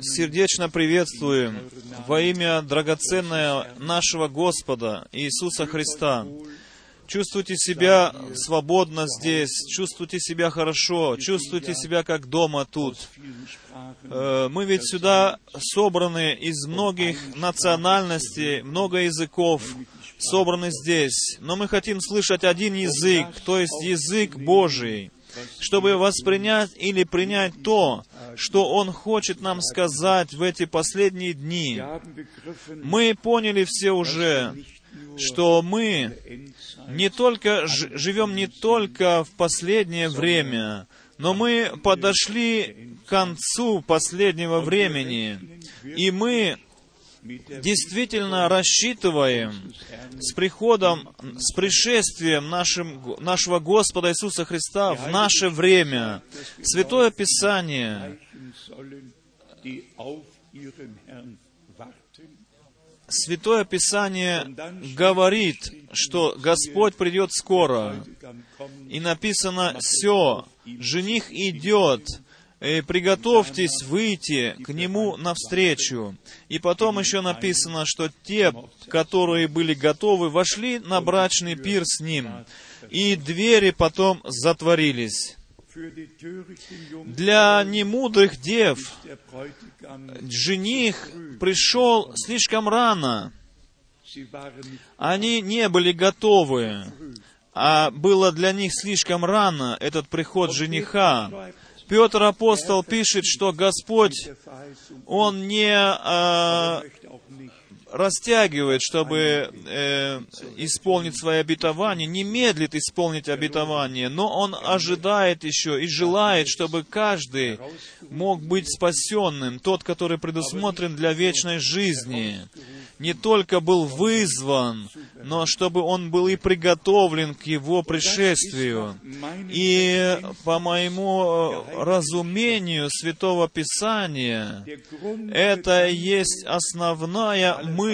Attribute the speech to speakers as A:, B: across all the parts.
A: Сердечно приветствуем во имя драгоценное нашего Господа Иисуса Христа. Чувствуйте себя свободно здесь, чувствуйте себя хорошо, чувствуйте себя как дома тут. Э, мы ведь сюда собраны из многих национальностей, много языков собраны здесь. Но мы хотим слышать один язык, то есть язык Божий, чтобы воспринять или принять то, что Он хочет нам сказать в эти последние дни. Мы поняли все уже, что мы не только живем не только в последнее время, но мы подошли к концу последнего времени, и мы действительно рассчитываем с приходом, с пришествием нашим, нашего Господа Иисуса Христа в наше время. Святое Писание Святое Писание говорит, что Господь придет скоро. И написано «все, жених идет, приготовьтесь выйти к Нему навстречу». И потом еще написано, что те, которые были готовы, вошли на брачный пир с Ним, и двери потом затворились. Для немудрых дев жених пришел слишком рано. Они не были готовы, а было для них слишком рано этот приход жениха. Петр апостол пишет, что Господь, Он не э, растягивает, чтобы э, исполнить свои обетования, не медлит исполнить обетование, но Он ожидает еще и желает, чтобы каждый мог быть спасенным, тот, который предусмотрен для вечной жизни не только был вызван, но чтобы он был и приготовлен к его пришествию. И по моему разумению Святого Писания, это есть основная мысль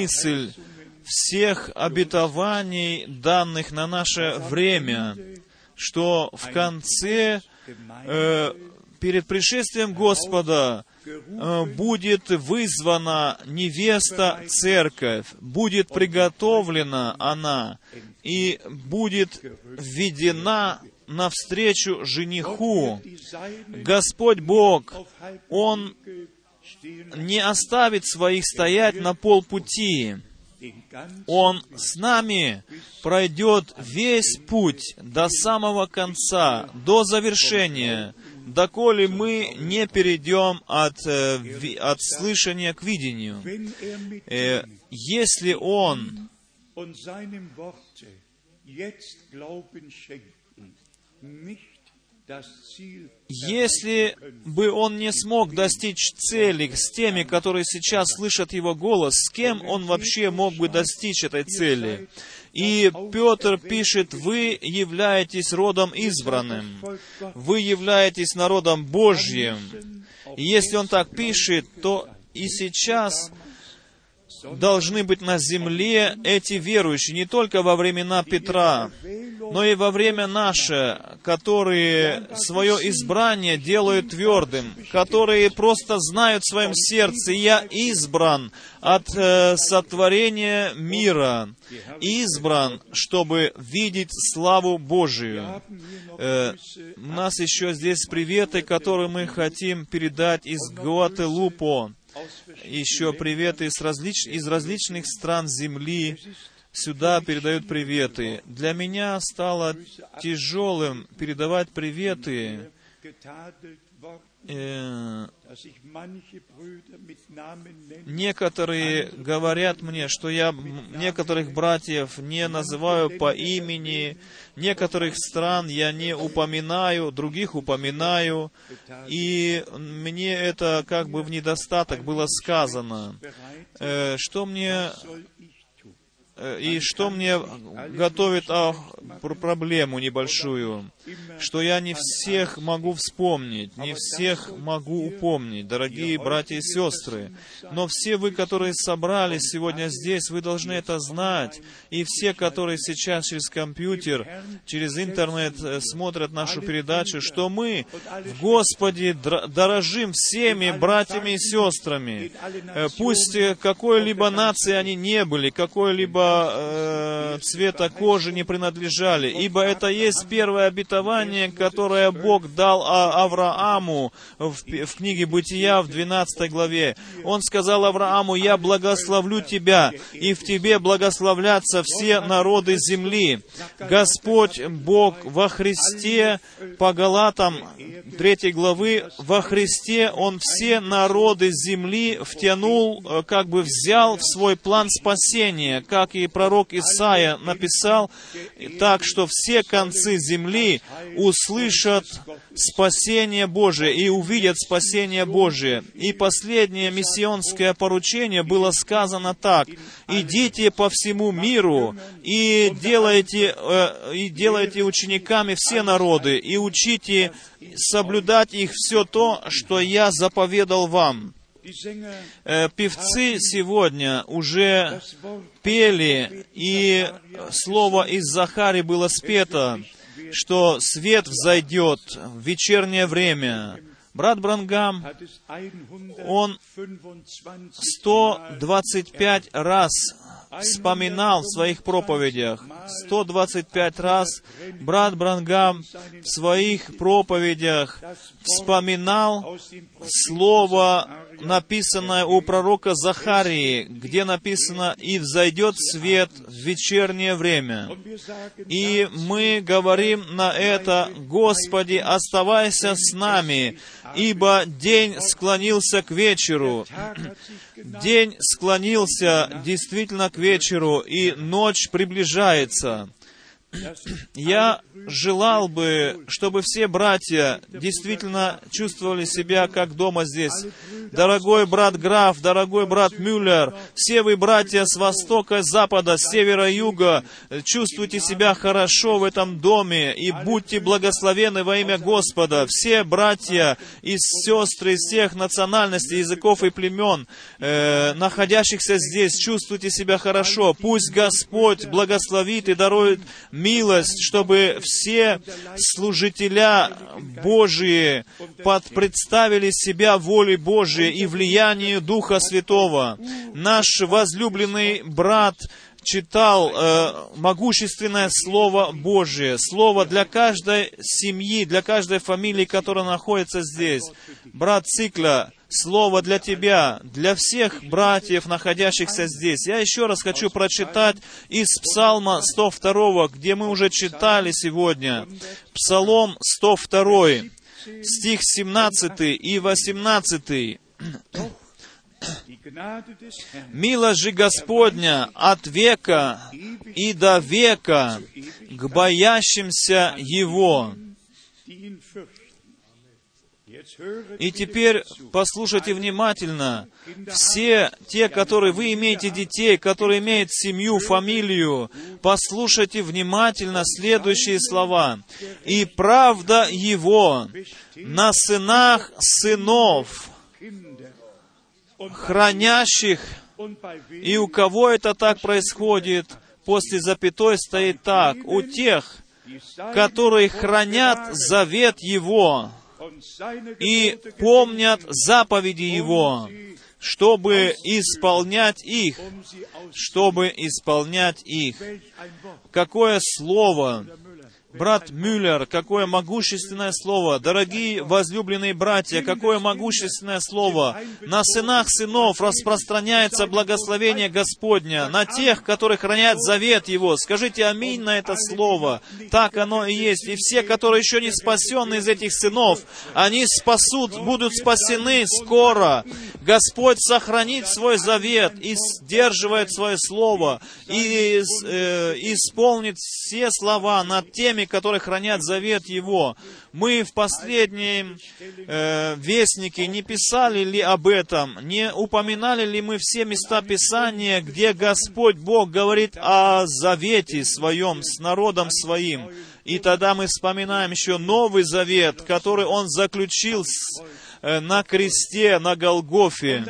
A: всех обетований, данных на наше время, что в конце, э, перед пришествием Господа, Э, будет вызвана невеста церковь, будет приготовлена она и будет введена навстречу жениху. Господь Бог, Он не оставит своих стоять на полпути. Он с нами пройдет весь путь до самого конца, до завершения, доколе мы не перейдем от, э, от слышания к видению. Э, если Он если бы он не смог достичь цели с теми, которые сейчас слышат его голос, с кем он вообще мог бы достичь этой цели? И Петр пишет, вы являетесь родом избранным, вы являетесь народом Божьим. И если он так пишет, то и сейчас должны быть на земле эти верующие, не только во времена Петра, но и во время наше, которые свое избрание делают твердым, которые просто знают в своем сердце, я избран от э, сотворения мира, избран, чтобы видеть славу Божию. Э, у нас еще здесь приветы, которые мы хотим передать из Гуателупо еще приветы из, различ... из различных стран земли сюда передают приветы. Для меня стало тяжелым передавать приветы э, некоторые говорят мне, что я некоторых братьев не называю по имени, некоторых стран я не упоминаю, других упоминаю, и мне это как бы в недостаток было сказано. Э, что мне и что мне готовит а, проблему небольшую, что я не всех могу вспомнить, не всех могу упомнить, дорогие братья и сестры. Но все вы, которые собрались сегодня здесь, вы должны это знать. И все, которые сейчас через компьютер, через интернет э, смотрят нашу передачу, что мы в Господе дорожим всеми братьями и сестрами. Э, пусть какой-либо нации они не были, какой-либо э, цвета кожи не принадлежали, ибо это есть первое обетование, которое Бог дал Аврааму в, в книге Бытия в 12 главе. Он сказал Аврааму, «Я благословлю тебя, и в тебе благословлятся все народы земли». Господь Бог во Христе, по Галатам 3 главы, во Христе Он все народы земли втянул, э, как бы взял в свой план спасения, как и пророк Исаия написал, так что все концы земли услышат спасение Божие и увидят спасение Божие. И последнее миссионское поручение было сказано так. «Идите по всему миру и делайте, э, и делайте учениками все народы, и учите соблюдать их все то, что я заповедал вам». Э, певцы сегодня уже пели, и слово из Захари было спето, что свет взойдет в вечернее время. Брат Брангам, он 125 раз вспоминал в своих проповедях. 125 раз брат Брангам в своих проповедях вспоминал слово, написанное у пророка Захарии, где написано «И взойдет свет в вечернее время». И мы говорим на это «Господи, оставайся с нами, ибо день склонился к вечеру». День склонился действительно к вечеру, и ночь приближается. Я желал бы, чтобы все братья действительно чувствовали себя как дома здесь. Дорогой брат Граф, дорогой брат Мюллер, все вы братья с востока, запада, севера, юга, чувствуйте себя хорошо в этом доме и будьте благословены во имя Господа. Все братья и сестры из всех национальностей, языков и племен, э, находящихся здесь, чувствуйте себя хорошо. Пусть Господь благословит и дарует милость, чтобы все служителя Божии представили себя воле Божией и влиянию Духа Святого. Наш возлюбленный брат читал э, могущественное Слово Божие, Слово для каждой семьи, для каждой фамилии, которая находится здесь. Брат Цикла, слово для тебя, для всех братьев, находящихся здесь. Я еще раз хочу прочитать из Псалма 102, где мы уже читали сегодня. Псалом 102, стих 17 и 18. Милость же Господня от века и до века к боящимся Его. И теперь послушайте внимательно. Все те, которые вы имеете детей, которые имеют семью, фамилию, послушайте внимательно следующие слова. «И правда Его на сынах сынов, хранящих». И у кого это так происходит? После запятой стоит так. У тех, которые хранят завет Его, и помнят заповеди Его, чтобы исполнять их, чтобы исполнять их. Какое слово Брат Мюллер, какое могущественное слово! Дорогие возлюбленные братья, какое могущественное слово! На сынах сынов распространяется благословение Господня, на тех, которые хранят завет Его. Скажите аминь на это слово. Так оно и есть. И все, которые еще не спасены из этих сынов, они спасут, будут спасены скоро. Господь сохранит свой завет и сдерживает свое слово, и э, исполнит все слова над теми, теми, которые хранят завет Его. Мы в последнем э, вестнике не писали ли об этом, не упоминали ли мы все места Писания, где Господь Бог говорит о завете своем с народом своим. И тогда мы вспоминаем еще Новый Завет, который Он заключил с на кресте, на Голгофе.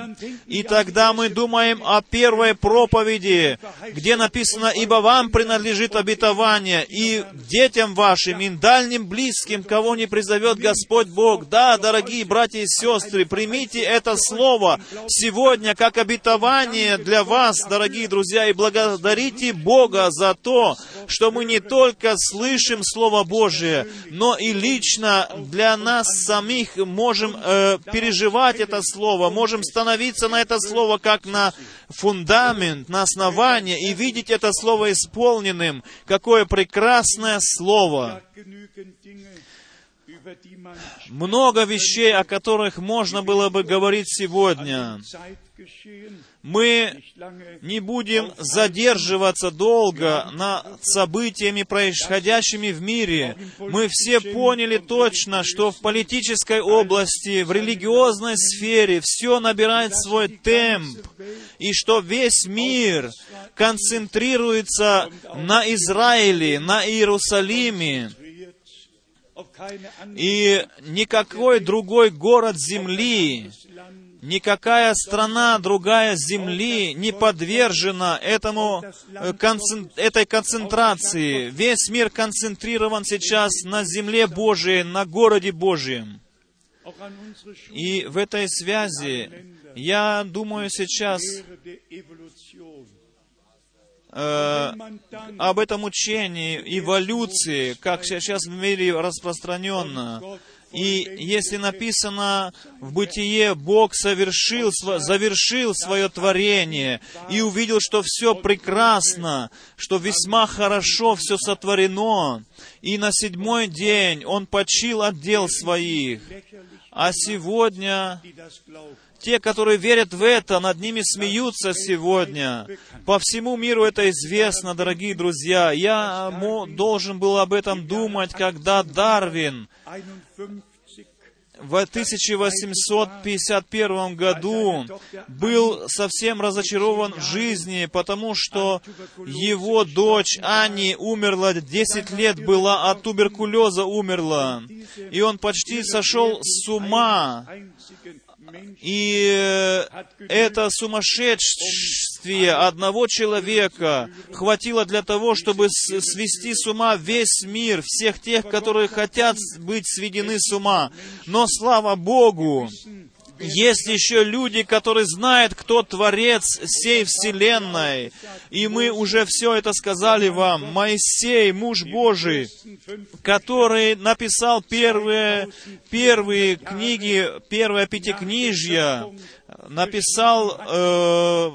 A: И тогда мы думаем о первой проповеди, где написано, «Ибо вам принадлежит обетование, и детям вашим, и дальним близким, кого не призовет Господь Бог». Да, дорогие братья и сестры, примите это слово сегодня как обетование для вас, дорогие друзья, и благодарите Бога за то, что мы не только слышим Слово Божие, но и лично для нас самих можем э, переживать это слово, можем становиться на это слово как на фундамент, на основание и видеть это слово исполненным. Какое прекрасное слово! Много вещей, о которых можно было бы говорить сегодня. Мы не будем задерживаться долго над событиями, происходящими в мире. Мы все поняли точно, что в политической области, в религиозной сфере все набирает свой темп, и что весь мир концентрируется на Израиле, на Иерусалиме, и никакой другой город земли, никакая страна другая земли не подвержена этому, э, этой концентрации. Весь мир концентрирован сейчас на земле Божией, на городе Божьем. И в этой связи я думаю сейчас э, об этом учении, эволюции, как сейчас в мире распространенно. И если написано в Бытие, Бог совершил, завершил свое творение и увидел, что все прекрасно, что весьма хорошо все сотворено, и на седьмой день Он почил от дел своих. А сегодня те, которые верят в это, над ними смеются сегодня. По всему миру это известно, дорогие друзья. Я должен был об этом думать, когда Дарвин в 1851 году был совсем разочарован в жизни, потому что его дочь Ани умерла, 10 лет была, от туберкулеза умерла. И он почти сошел с ума и э, это сумасшествие одного человека хватило для того, чтобы свести с ума весь мир, всех тех, которые хотят быть сведены с ума. Но слава Богу, есть еще люди, которые знают, кто Творец всей Вселенной. И мы уже все это сказали вам. Моисей, муж Божий, который написал первые, первые книги, первое пятикнижье, написал э,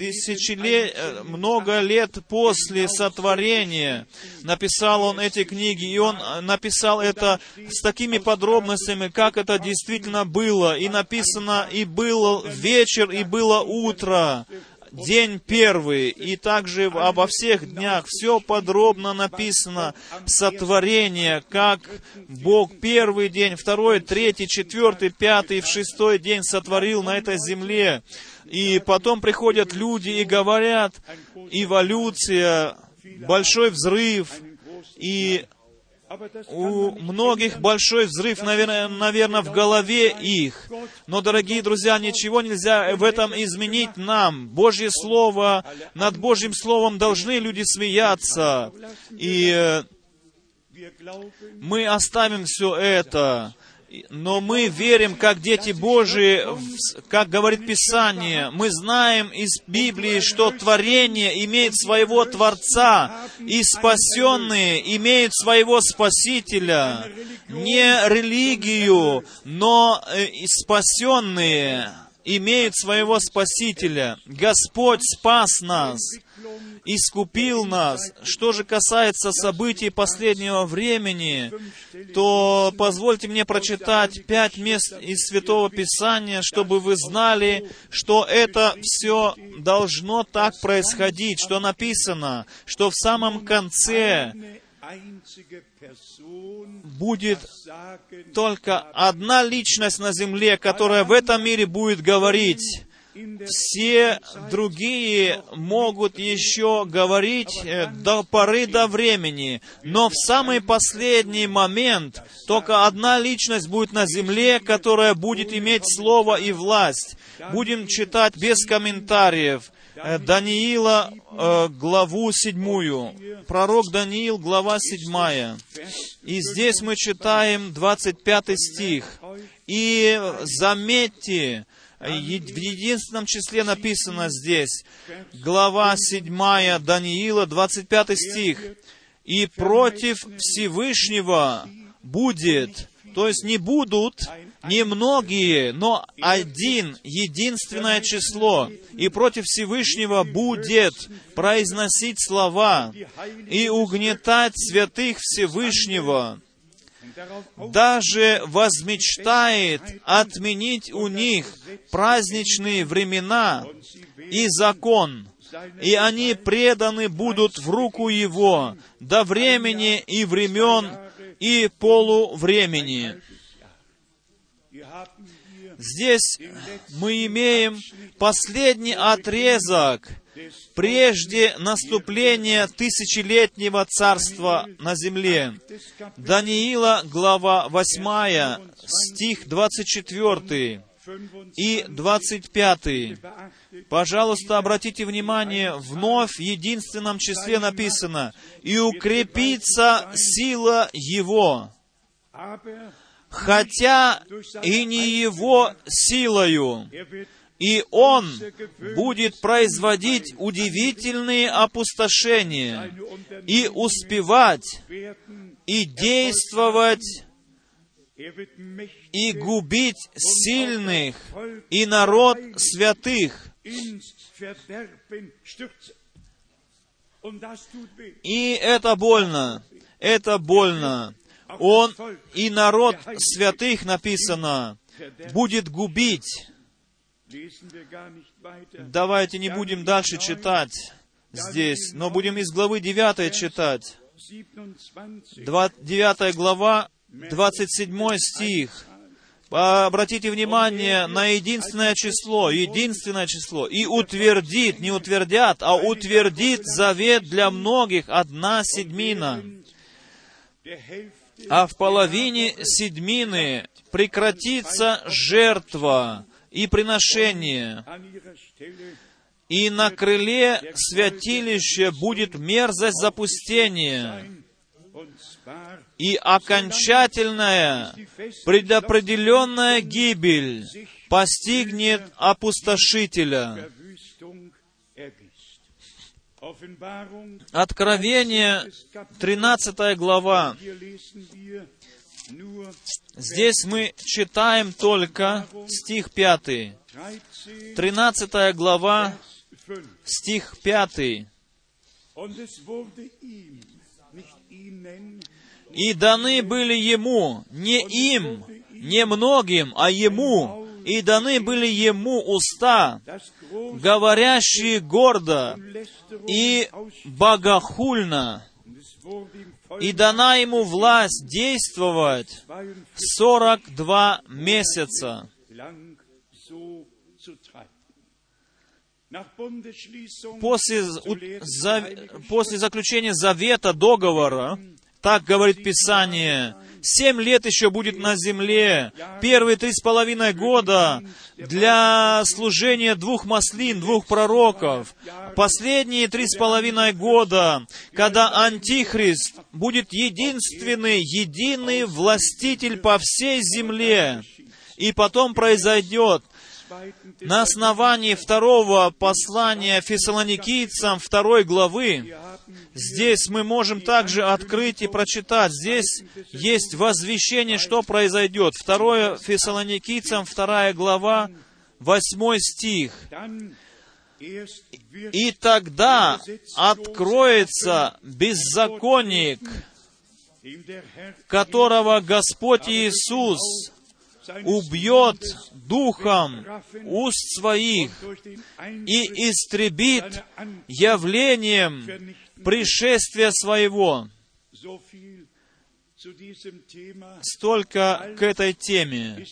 A: тысячелет, э, много лет после сотворения написал он эти книги, и он э, написал это с такими подробностями, как это действительно было. И написано, и был вечер, и было утро, день первый, и также обо всех днях все подробно написано, сотворение, как Бог первый день, второй, третий, четвертый, пятый, в шестой день сотворил на этой земле. И потом приходят люди и говорят, эволюция, большой взрыв, и у многих большой взрыв, наверное, наверное, в голове их. Но, дорогие друзья, ничего нельзя в этом изменить нам. Божье Слово, над Божьим Словом должны люди смеяться. И э, мы оставим все это но мы верим, как дети Божии, как говорит Писание, мы знаем из Библии, что творение имеет своего Творца, и спасенные имеют своего Спасителя. Не религию, но э, спасенные имеют своего Спасителя. Господь спас нас искупил нас. Что же касается событий последнего времени, то позвольте мне прочитать пять мест из Святого Писания, чтобы вы знали, что это все должно так происходить, что написано, что в самом конце будет только одна личность на земле, которая в этом мире будет говорить. Все другие могут еще говорить э, до поры до времени, но в самый последний момент только одна личность будет на земле, которая будет иметь слово и власть. Будем читать без комментариев. Э, Даниила, э, главу седьмую. Пророк Даниил, глава седьмая. И здесь мы читаем 25 стих. И заметьте, в единственном числе написано здесь, глава 7 Даниила, 25 стих. «И против Всевышнего будет то есть не будут немногие, но один, единственное число. И против Всевышнего будет произносить слова и угнетать святых Всевышнего. Даже возмечтает отменить у них праздничные времена и закон, и они преданы будут в руку Его до времени и времен и полувремени. Здесь мы имеем последний отрезок прежде наступления тысячелетнего царства на земле. Даниила, глава 8, стих 24 и 25. Пожалуйста, обратите внимание, вновь в единственном числе написано, «И укрепится сила Его, хотя и не Его силою, и Он будет производить удивительные опустошения и успевать и действовать и губить сильных и народ святых. И это больно, это больно. Он и народ святых, написано, будет губить. Давайте не будем дальше читать здесь, но будем из главы 9 читать. 9 глава, 27 стих. Обратите внимание на единственное число, единственное число. И утвердит, не утвердят, а утвердит завет для многих одна седьмина. А в половине седьмины прекратится жертва и приношение. И на крыле святилища будет мерзость запустения и окончательная, предопределенная гибель постигнет опустошителя. Откровение, 13 глава. Здесь мы читаем только стих 5. 13 глава, стих 5 и даны были ему, не им, не многим, а ему, и даны были ему уста, говорящие гордо и богохульно, и дана ему власть действовать сорок два месяца. После, после заключения завета, договора, так говорит Писание. Семь лет еще будет на земле. Первые три с половиной года для служения двух маслин, двух пророков. Последние три с половиной года, когда Антихрист будет единственный, единый властитель по всей земле. И потом произойдет на основании второго послания фессалоникийцам второй главы, здесь мы можем также открыть и прочитать. Здесь есть возвещение, что произойдет. Второе фессалоникийцам, вторая глава, восьмой стих. «И тогда откроется беззаконник, которого Господь Иисус убьет духом уст своих и истребит явлением пришествия своего. столько к этой теме.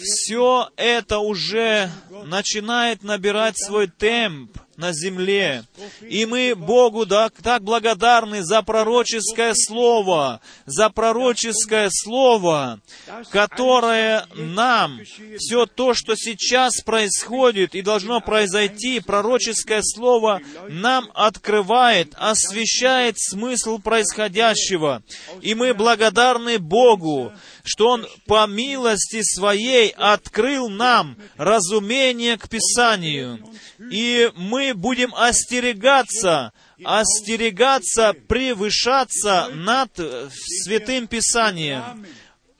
A: Все это уже начинает набирать свой темп на земле. И мы Богу да, так благодарны за пророческое слово, за пророческое слово, которое нам, все то, что сейчас происходит и должно произойти, пророческое слово нам открывает, освещает смысл происходящего. И мы благодарны Богу, что Он по милости Своей открыл нам разумение к Писанию. И мы будем остерегаться, остерегаться, превышаться над Святым Писанием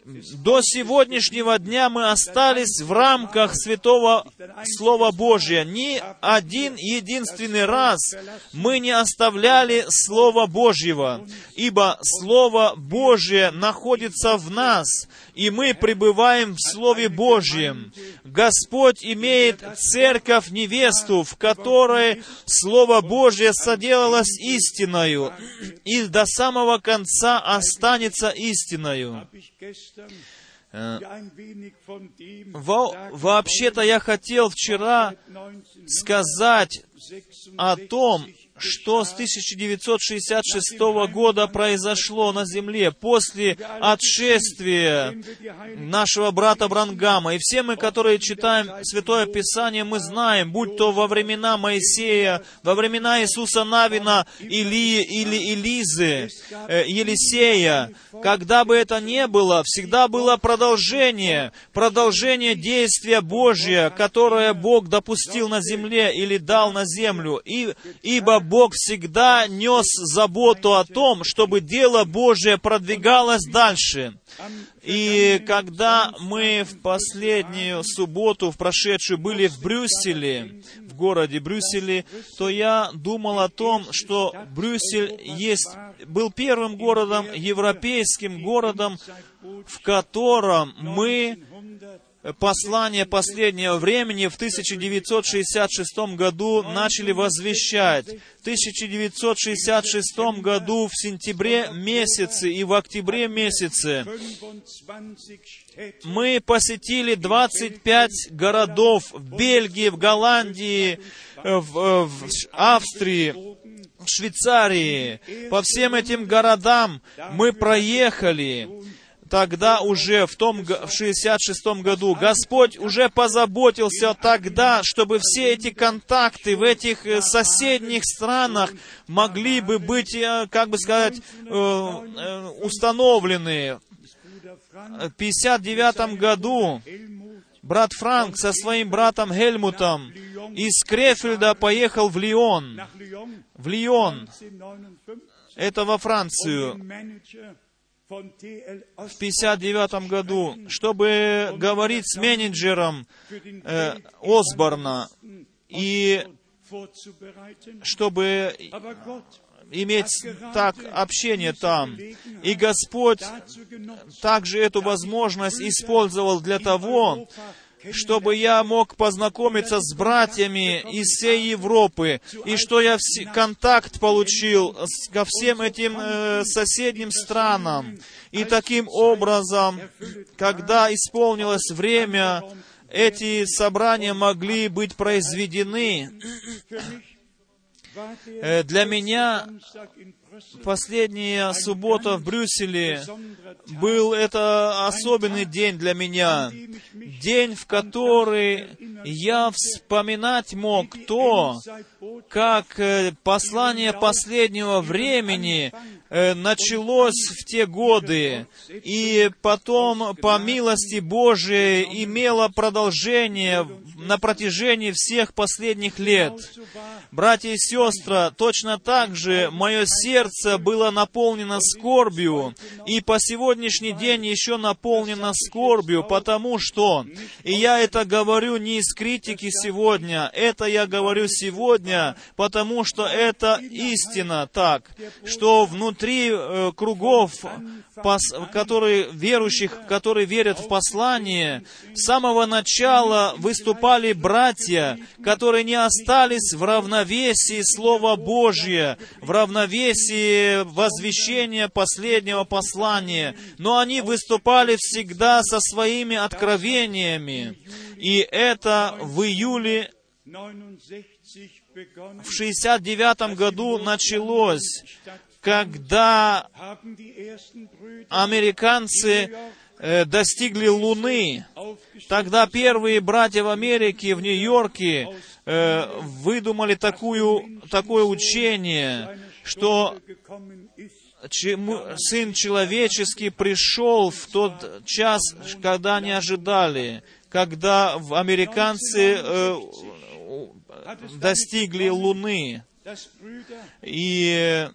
A: до сегодняшнего дня мы остались в рамках Святого Слова Божия. Ни один единственный раз мы не оставляли Слова Божьего, ибо Слово Божье находится в нас, и мы пребываем в Слове Божьем. Господь имеет церковь невесту, в которой Слово Божье соделалось истиною, и до самого конца останется истиною. Э, во, вообще-то я хотел вчера сказать о том, что с 1966 года произошло на земле после отшествия нашего брата Брангама. И все мы, которые читаем Святое Писание, мы знаем, будь то во времена Моисея, во времена Иисуса Навина, Илии или Илизы, э, Елисея, когда бы это ни было, всегда было продолжение, продолжение действия Божия, которое Бог допустил на земле или дал на землю. И, ибо Бог всегда нес заботу о том, чтобы дело Божие продвигалось дальше. И когда мы в последнюю субботу, в прошедшую, были в Брюсселе, в городе Брюсселе, то я думал о том, что Брюссель есть, был первым городом, европейским городом, в котором мы послание последнего времени в 1966 году начали возвещать. В 1966 году в сентябре месяце и в октябре месяце мы посетили 25 городов в Бельгии, в Голландии, в, в Австрии, в Швейцарии. По всем этим городам мы проехали тогда уже, в том, в 66 году, Господь уже позаботился тогда, чтобы все эти контакты в этих э, соседних странах могли бы быть, э, как бы сказать, э, установлены. В 59 году брат Франк со своим братом Хельмутом из Крефельда поехал в Лион. В Лион. Это во Францию в 1959 году, чтобы говорить с менеджером э, Осборна и чтобы иметь так общение там. И Господь также эту возможность использовал для того, чтобы я мог познакомиться с братьями из всей Европы, и что я контакт получил ко всем этим э, соседним странам. И таким образом, когда исполнилось время, эти собрания могли быть произведены. Э, для меня последняя суббота в Брюсселе был это особенный день для меня. День, в который я вспоминать мог то, как э, послание последнего времени э, началось в те годы, и потом, по милости Божией, имело продолжение на протяжении всех последних лет. Братья и сестры, точно так же мое сердце было наполнено скорбью, и по сегодняшний день еще наполнено скорбью, потому что, и я это говорю не из критики сегодня, это я говорю сегодня, потому что это истина так, что внутри э, кругов, пос, которые верующих, которые верят в послание, с самого начала выступали братья, которые не остались в равновесии Слова Божье, в равновесии возвещения последнего послания, но они выступали всегда со своими откровениями. И это в июле в 69 году началось, когда американцы э, достигли Луны. Тогда первые братья в Америке, в Нью-Йорке, э, выдумали такую, такое учение, что Сын Человеческий пришел в тот час, когда не ожидали, когда американцы э, достигли Луны. И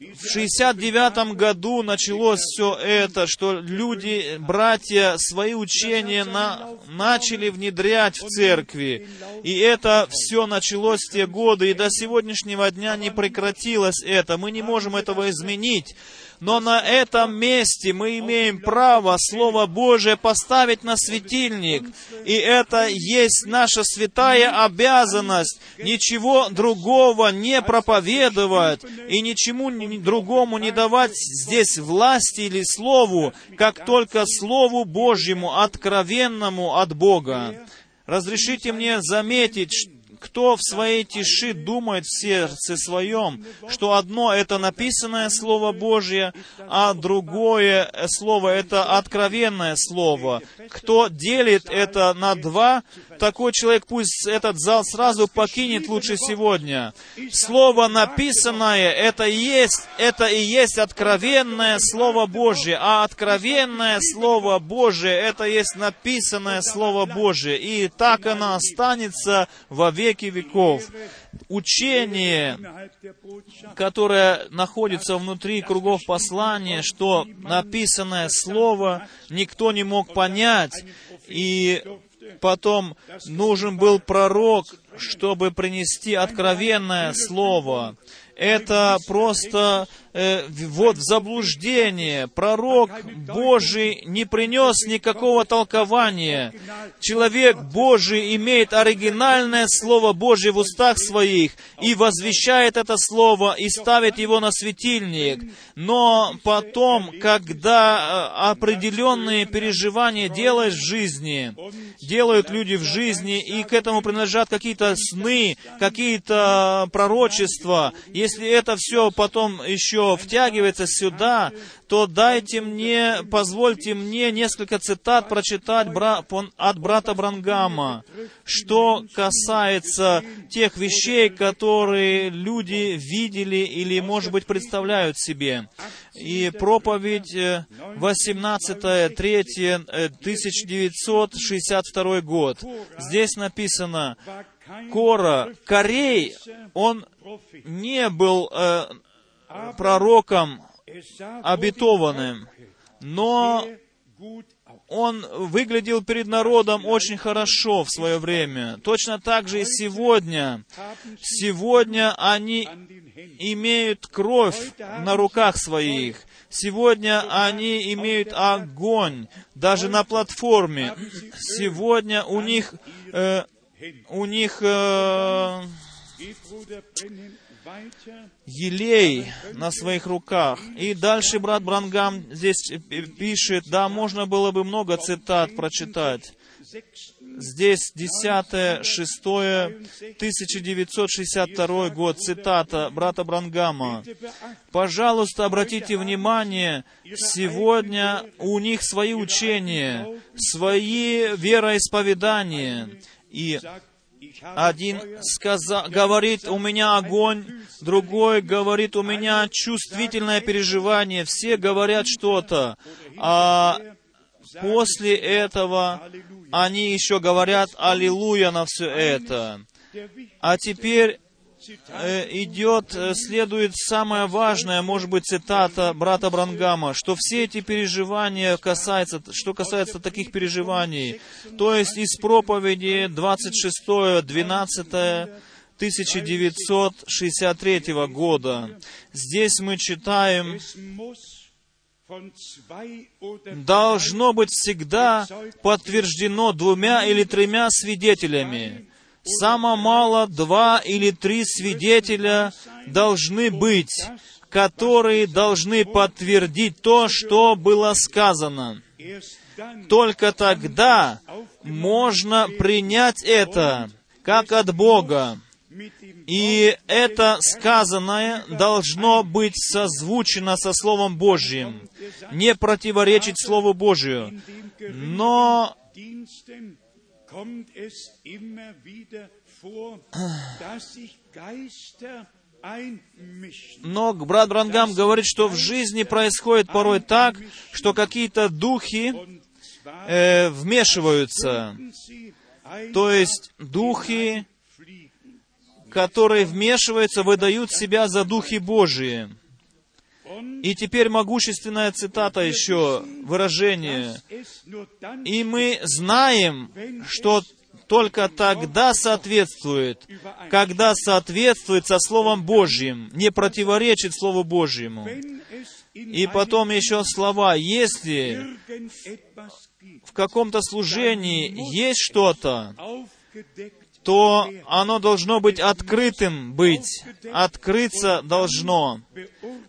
A: в 69 году началось все это, что люди, братья, свои учения на, начали внедрять в церкви. И это все началось в те годы, и до сегодняшнего дня не прекратилось это. Мы не можем этого изменить. Но на этом месте мы имеем право Слово Божие поставить на светильник. И это есть наша святая обязанность. Ничего другого не проповедовать и ничему другому не давать здесь власти или Слову, как только Слову Божьему, откровенному от Бога. Разрешите мне заметить, кто в своей тиши думает в сердце своем, что одно — это написанное Слово Божье, а другое Слово — это откровенное Слово. Кто делит это на два, такой человек пусть этот зал сразу покинет лучше сегодня. Слово написанное, это и есть, это и есть откровенное Слово Божье, а откровенное Слово Божье, это есть написанное Слово Божье. И так оно останется во веки веков. Учение, которое находится внутри кругов послания, что написанное Слово никто не мог понять, и Потом нужен был пророк, чтобы принести откровенное слово. Это просто э, вот в заблуждение. Пророк Божий не принес никакого толкования. Человек Божий имеет оригинальное Слово Божье в устах своих и возвещает это Слово и ставит его на светильник. Но потом, когда э, определенные переживания делают в жизни, делают люди в жизни, и к этому принадлежат какие-то сны, какие-то пророчества, если это все потом еще втягивается сюда, то дайте мне, позвольте мне несколько цитат прочитать от брата Брангама, что касается тех вещей, которые люди видели или, может быть, представляют себе. И проповедь 18.3.1962 э, год. Здесь написано, Кора, Корей, он не был э, пророком обетованным, но он выглядел перед народом очень хорошо в свое время. Точно так же и сегодня. Сегодня они имеют кровь на руках своих. Сегодня они имеют огонь даже на платформе. Сегодня у них, э, у них э, елей на своих руках. И дальше брат Брангам здесь пишет, да, можно было бы много цитат прочитать. Здесь 10 6 1962 год, цитата брата Брангама. «Пожалуйста, обратите внимание, сегодня у них свои учения, свои вероисповедания, и один сказа, говорит, у меня огонь, другой говорит, у меня чувствительное переживание. Все говорят что-то. А после этого они еще говорят «Аллилуйя» на все это. А теперь идет, э, следует самое важное, может быть, цитата брата Брангама, что все эти переживания касаются, что касается таких переживаний, то есть из проповеди 26, 12, 1963 года. Здесь мы читаем, должно быть всегда подтверждено двумя или тремя свидетелями Само мало два или три свидетеля должны быть, которые должны подтвердить то, что было сказано. Только тогда можно принять это как от Бога. И это сказанное должно быть созвучено со Словом Божьим, не противоречить Слову Божию. Но но брат Брангам говорит, что в жизни происходит порой так, что какие-то духи э, вмешиваются. То есть духи, которые вмешиваются, выдают себя за духи Божии. И теперь могущественная цитата еще, выражение. И мы знаем, что только тогда соответствует, когда соответствует со Словом Божьим, не противоречит Слову Божьему. И потом еще слова, если в каком-то служении есть что-то, то оно должно быть открытым быть, открыться должно.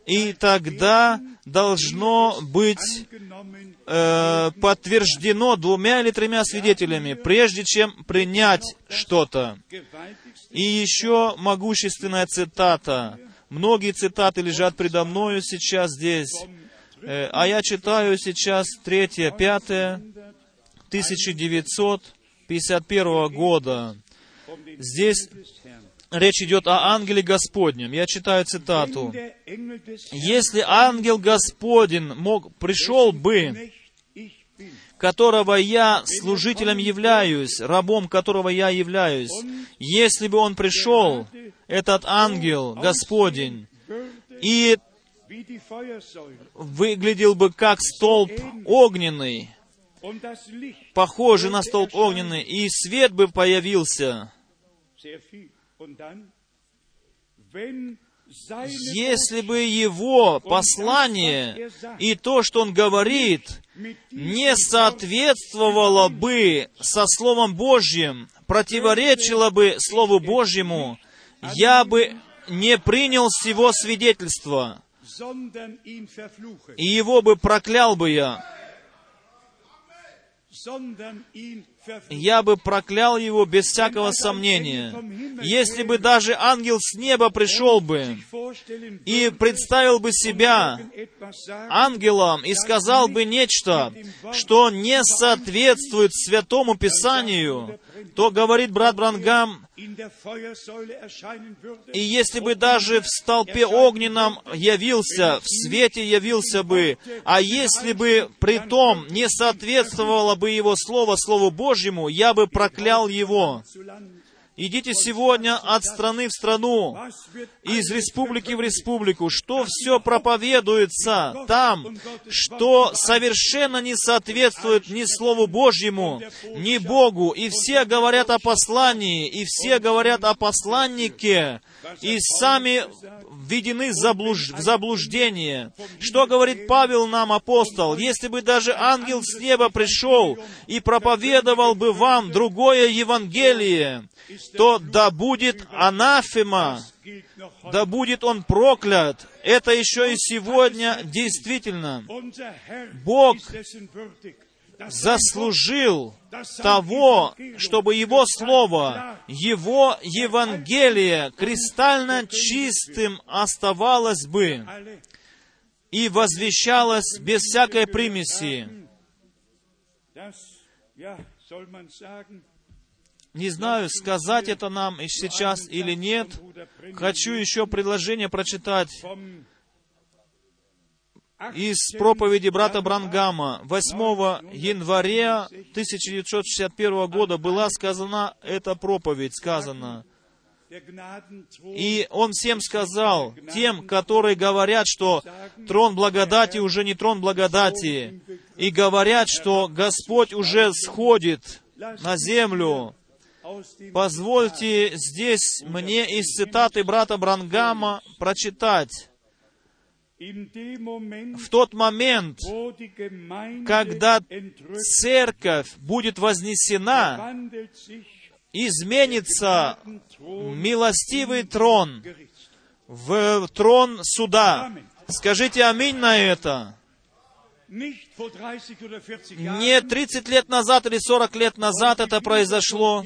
A: И тогда должно быть э, подтверждено двумя или тремя свидетелями, прежде чем принять что-то. И еще могущественная цитата. Многие цитаты лежат предо мною сейчас здесь. Э, а я читаю сейчас третье, пятое, 1951 года. Здесь речь идет о ангеле Господнем. Я читаю цитату. «Если ангел Господень мог, пришел бы, которого я служителем являюсь, рабом которого я являюсь, если бы он пришел, этот ангел Господень, и выглядел бы как столб огненный, похожий на столб огненный, и свет бы появился, если бы его послание и то, что он говорит, не соответствовало бы со Словом Божьим, противоречило бы Слову Божьему, я бы не принял всего свидетельства, и его бы проклял бы я я бы проклял его без всякого сомнения. Если бы даже ангел с неба пришел бы и представил бы себя ангелом и сказал бы нечто, что не соответствует Святому Писанию, то, говорит брат Брангам, и если бы даже в столпе огненном явился, в свете явился бы, а если бы при том не соответствовало бы его слово Слову Божьему, я бы проклял его. Идите сегодня от страны в страну, из республики в республику, что все проповедуется там, что совершенно не соответствует ни Слову Божьему, ни Богу, и все говорят о послании, и все говорят о посланнике, и сами введены в заблуждение. Что говорит Павел нам, апостол? Если бы даже ангел с неба пришел и проповедовал бы вам другое Евангелие, то да будет анафема, да будет он проклят. Это еще и сегодня действительно. Бог заслужил того, чтобы Его Слово, Его Евангелие кристально чистым оставалось бы и возвещалось без всякой примеси. Не знаю, сказать это нам сейчас или нет. Хочу еще предложение прочитать из проповеди брата Брангама 8 января 1961 года была сказана эта проповедь, сказана. И он всем сказал, тем, которые говорят, что трон благодати уже не трон благодати, и говорят, что Господь уже сходит на землю, позвольте здесь мне из цитаты брата Брангама прочитать в тот момент, когда церковь будет вознесена, изменится милостивый трон в трон суда. Скажите аминь на это. Не 30 лет назад или 40 лет назад это произошло.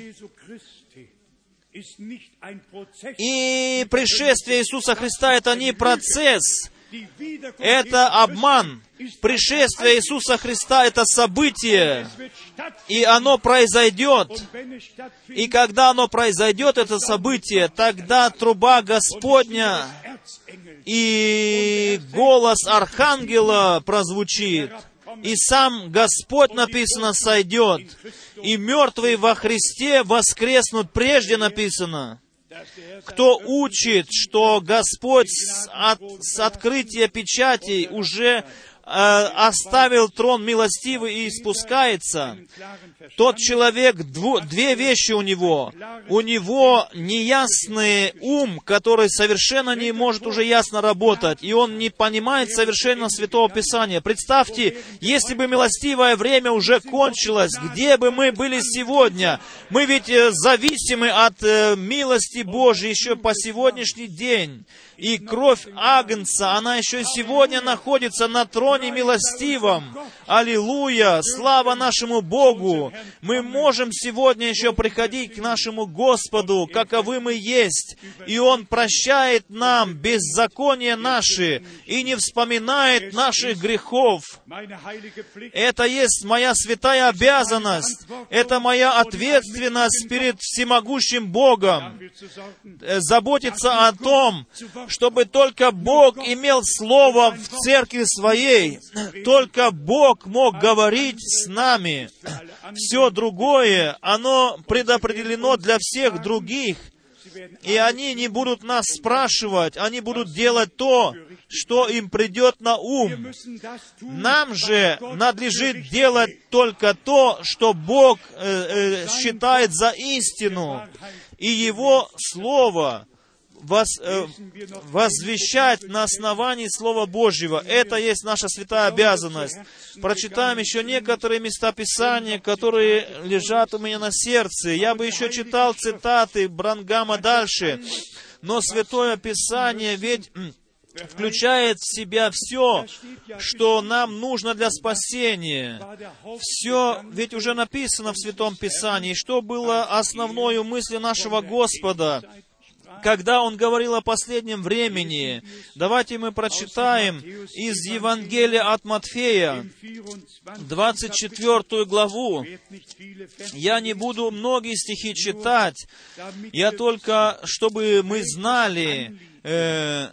A: И пришествие Иисуса Христа — это не процесс, это обман. Пришествие Иисуса Христа — это событие, и оно произойдет. И когда оно произойдет, это событие, тогда труба Господня и голос Архангела прозвучит, и сам Господь, написано, сойдет, и мертвые во Христе воскреснут, прежде написано. Кто учит, что Господь от, с открытия печатей уже оставил трон милостивый и спускается, тот человек, дву, две вещи у него. У него неясный ум, который совершенно не может уже ясно работать, и он не понимает совершенно Святого Писания. Представьте, если бы милостивое время уже кончилось, где бы мы были сегодня? Мы ведь э, зависимы от э, милости Божьей еще по сегодняшний день. И кровь Агнца, она еще сегодня находится на троне милостивом. Аллилуйя! Слава нашему Богу! Мы можем сегодня еще приходить к нашему Господу, каковы мы есть, и Он прощает нам беззакония наши и не вспоминает наших грехов. Это есть моя святая обязанность, это моя ответственность перед всемогущим Богом, э, заботиться о том, чтобы только Бог имел слово в церкви своей, только Бог мог говорить с нами. Все другое, оно предопределено для всех других, и они не будут нас спрашивать, они будут делать то, что им придет на ум. Нам же надлежит делать только то, что Бог э, э, считает за истину, и Его Слово воз, э, возвещать на основании Слова Божьего. Это есть наша святая обязанность. Прочитаем еще некоторые места Писания, которые лежат у меня на сердце. Я бы еще читал цитаты Брангама дальше. Но Святое Писание ведь включает в себя все, что нам нужно для спасения. Все ведь уже написано в Святом Писании, что было основной мыслью нашего Господа когда он говорил о последнем времени. Давайте мы прочитаем из Евангелия от Матфея, 24 главу. Я не буду многие стихи читать, я только, чтобы мы знали, э,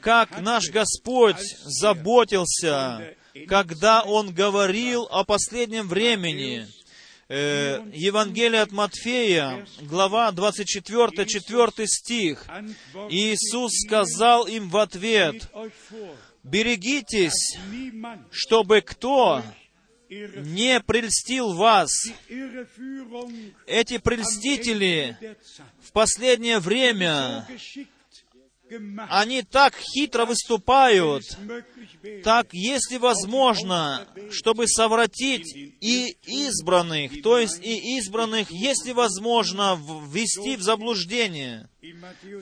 A: как наш Господь заботился, когда Он говорил о последнем времени э, Евангелие от Матфея, глава 24, 4 стих. Иисус сказал им в ответ, «Берегитесь, чтобы кто не прельстил вас. Эти прельстители в последнее время они так хитро выступают, так, если возможно, чтобы совратить и избранных, то есть и избранных, если возможно, ввести в заблуждение.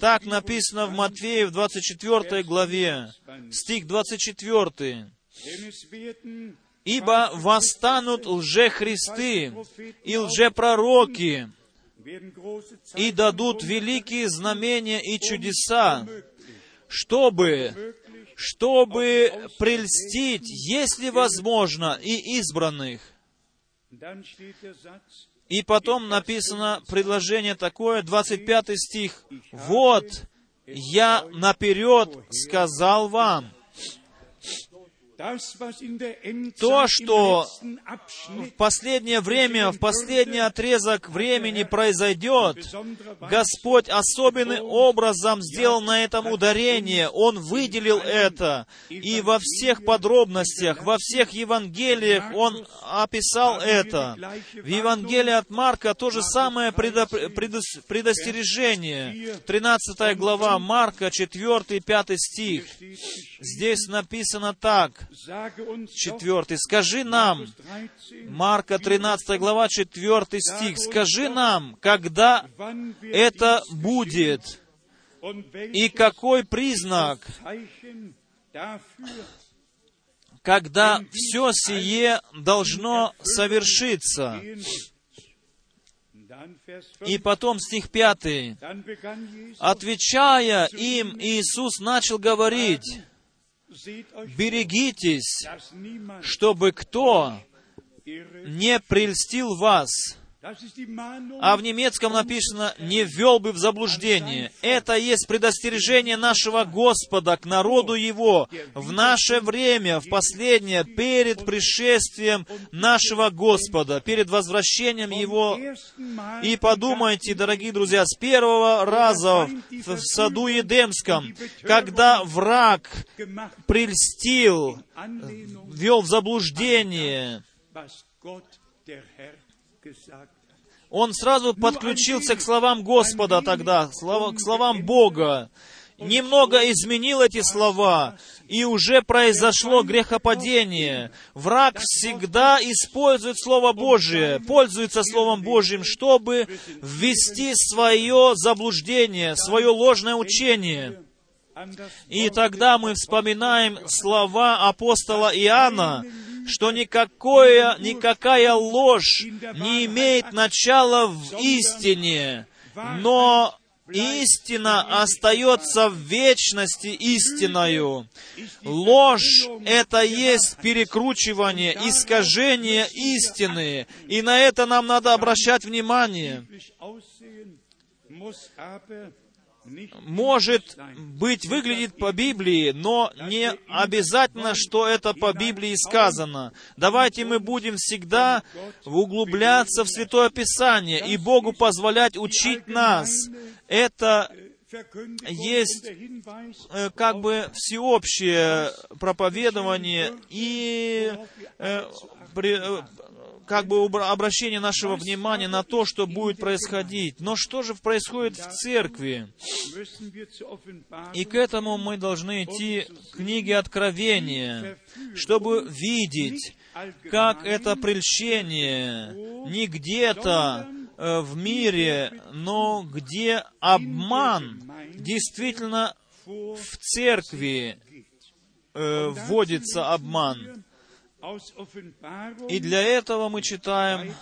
A: Так написано в Матфея в 24 главе, стих 24. «Ибо восстанут лжехристы и лжепророки, и дадут великие знамения и чудеса, чтобы, чтобы прельстить, если возможно, и избранных. И потом написано предложение такое, 25 стих. «Вот, я наперед сказал вам, то, что в последнее время, в последний отрезок времени произойдет, Господь особенным образом сделал на этом ударение. Он выделил это. И во всех подробностях, во всех Евангелиях Он описал это. В Евангелии от Марка то же самое предостережение. 13 глава Марка, 4 и 5 стих. Здесь написано так. Четвертый. Скажи нам, Марка 13 глава, 4 стих, скажи нам, когда это будет, и какой признак, когда все сие должно совершиться. И потом стих пятый. Отвечая им, Иисус начал говорить, «Берегитесь, чтобы кто не прельстил вас, а в немецком написано «не ввел бы в заблуждение». Это есть предостережение нашего Господа к народу Его в наше время, в последнее, перед пришествием нашего Господа, перед возвращением Его. И подумайте, дорогие друзья, с первого раза в саду Едемском, когда враг прельстил, ввел в заблуждение, он сразу подключился к словам Господа тогда, к словам Бога. Немного изменил эти слова, и уже произошло грехопадение. Враг всегда использует Слово Божие, пользуется Словом Божьим, чтобы ввести свое заблуждение, свое ложное учение. И тогда мы вспоминаем слова апостола Иоанна, что никакое, никакая ложь не имеет начала в истине, но истина остается в вечности истиною. Ложь — это есть перекручивание, искажение истины, и на это нам надо обращать внимание может быть, выглядит по Библии, но не обязательно, что это по Библии сказано. Давайте мы будем всегда углубляться в Святое Писание и Богу позволять учить нас. Это есть э, как бы всеобщее проповедование и э, э, как бы обращение нашего внимания на то, что будет происходить. Но что же происходит в церкви? И к этому мы должны идти к книге Откровения, чтобы видеть, как это прельщение не где-то э, в мире, но где обман действительно в церкви э, вводится обман. И для этого мы читаем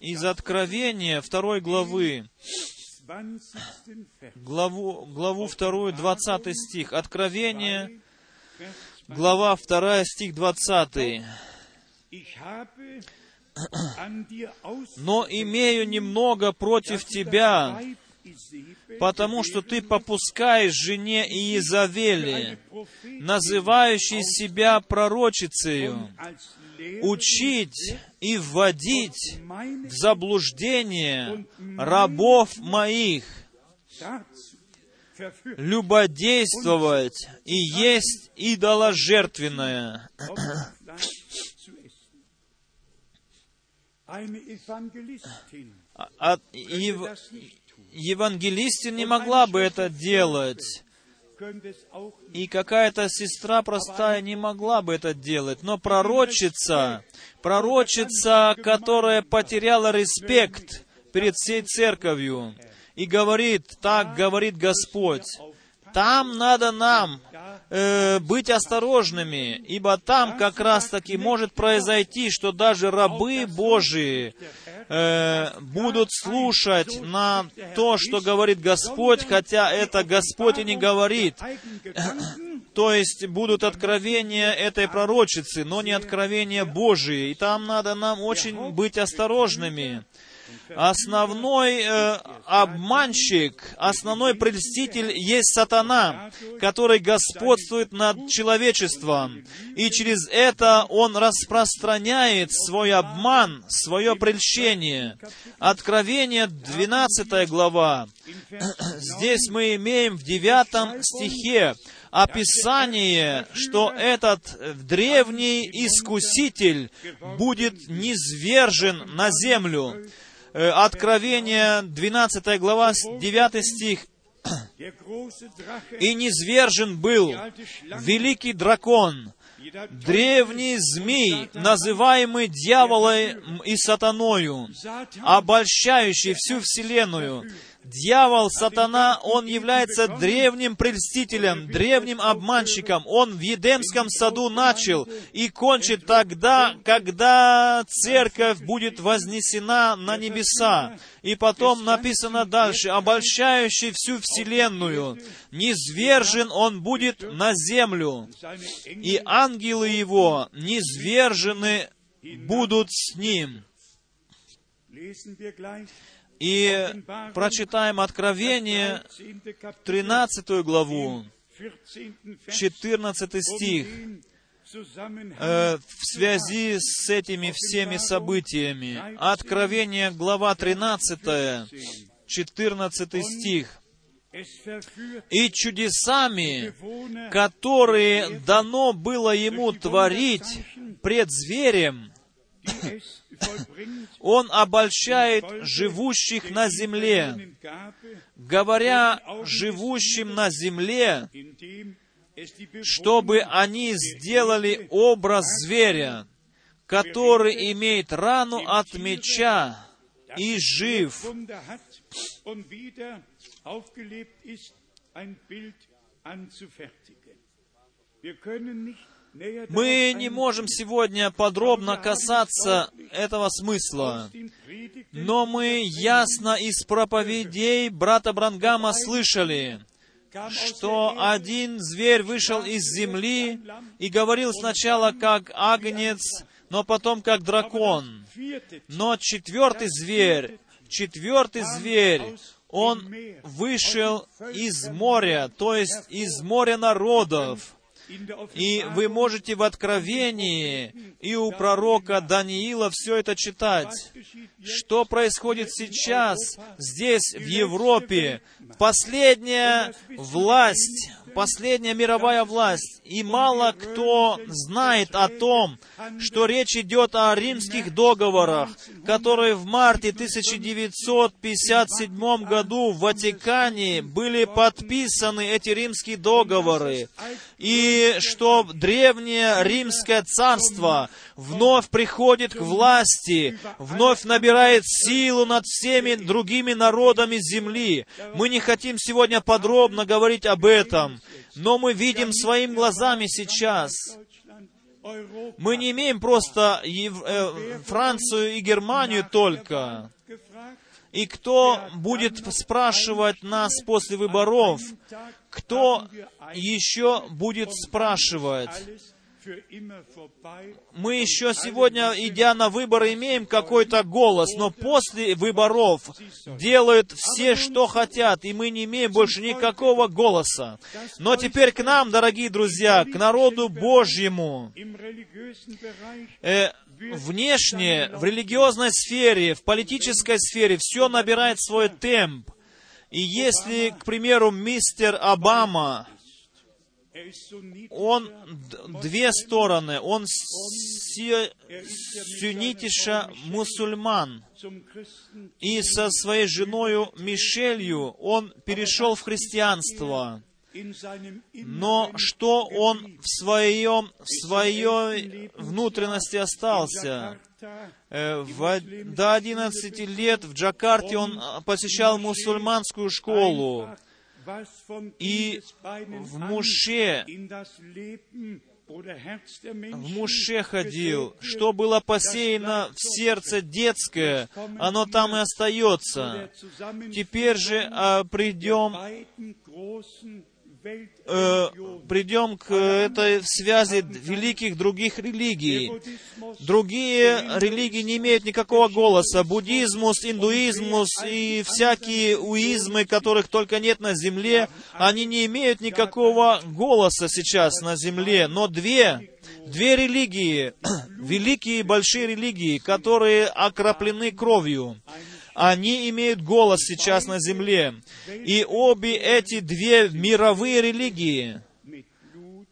A: из Откровения второй главы, главу, главу вторую, двадцатый стих. Откровение, глава вторая, стих двадцатый. «Но имею немного против тебя, потому что ты попускаешь жене Иезавели, называющей себя пророчицею, учить и вводить в заблуждение рабов моих, любодействовать и есть идоложертвенное. От, ев, евангелистин не могла бы это делать. И какая-то сестра простая не могла бы это делать. Но пророчица, пророчица, которая потеряла респект перед всей церковью, и говорит, так говорит Господь, там надо нам э, быть осторожными, ибо там как раз-таки может произойти, что даже рабы Божии э, будут слушать на то, что говорит Господь, хотя это Господь и не говорит. То есть будут откровения этой пророчицы, но не откровения Божии. И там надо нам очень быть осторожными основной э, обманщик, основной прельститель есть сатана, который господствует над человечеством. И через это он распространяет свой обман, свое прельщение. Откровение 12 глава. Здесь мы имеем в 9 стихе описание, что этот древний искуситель будет низвержен на землю. Э, Откровение, 12 глава, 9 стих. И низвержен был великий дракон, древний змей, называемый дьяволом и сатаною, обольщающий всю вселенную, Дьявол, сатана, он является древним прельстителем, древним обманщиком. Он в Едемском саду начал и кончит тогда, когда церковь будет вознесена на небеса. И потом написано дальше, обольщающий всю вселенную, низвержен он будет на землю, и ангелы его низвержены будут с ним. И прочитаем Откровение, 13 главу, 14 стих, э, в связи с этими всеми событиями. Откровение, глава 13, 14 стих. «И чудесами, которые дано было ему творить пред зверем, он обольщает живущих на земле, говоря живущим на земле, чтобы они сделали образ зверя, который имеет рану от меча и жив. Мы не можем сегодня подробно касаться этого смысла, но мы ясно из проповедей брата Брангама слышали, что один зверь вышел из земли и говорил сначала как агнец, но потом как дракон. Но четвертый зверь, четвертый зверь, он вышел из моря, то есть из моря народов. И вы можете в Откровении и у пророка Даниила все это читать. Что происходит сейчас здесь, в Европе? Последняя власть последняя мировая власть, и мало кто знает о том, что речь идет о римских договорах, которые в марте 1957 году в Ватикане были подписаны, эти римские договоры, и что древнее римское царство вновь приходит к власти, вновь набирает силу над всеми другими народами земли. Мы не хотим сегодня подробно говорить об этом, но мы видим своими глазами сейчас. Мы не имеем просто Ев... э, Францию и Германию только. И кто будет спрашивать нас после выборов? Кто еще будет спрашивать? Мы еще сегодня, идя на выборы, имеем какой-то голос, но после выборов делают все, что хотят, и мы не имеем больше никакого голоса. Но теперь к нам, дорогие друзья, к народу Божьему, э, внешне, в религиозной сфере, в политической сфере, все набирает свой темп. И если, к примеру, мистер Обама, он две стороны. Он сюнитиша мусульман. И со своей женой Мишелью он перешел в христианство. Но что он в, своем, в своей внутренности остался? Э, в, до 11 лет в Джакарте он посещал мусульманскую школу и в Муше в Муше ходил, что было посеяно в сердце детское, оно там и остается. Теперь же а, придем э, придем к этой связи великих других религий. Другие религии не имеют никакого голоса. Буддизмус, индуизмус и всякие уизмы, которых только нет на земле, они не имеют никакого голоса сейчас на земле. Но две, две религии, великие большие религии, которые окроплены кровью, они имеют голос сейчас на земле. И обе эти две мировые религии,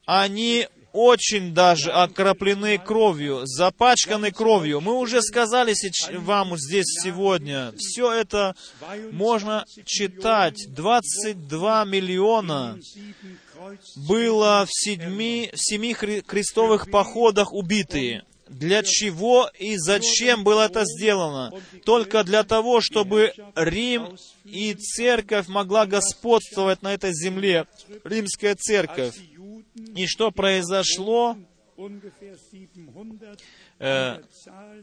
A: они очень даже окроплены кровью, запачканы кровью. Мы уже сказали вам здесь сегодня, все это можно читать. 22 миллиона было в, седьми, в семи крестовых походах убитые. Для чего и зачем было это сделано? Только для того, чтобы Рим и церковь могла господствовать на этой земле, римская церковь. И что произошло?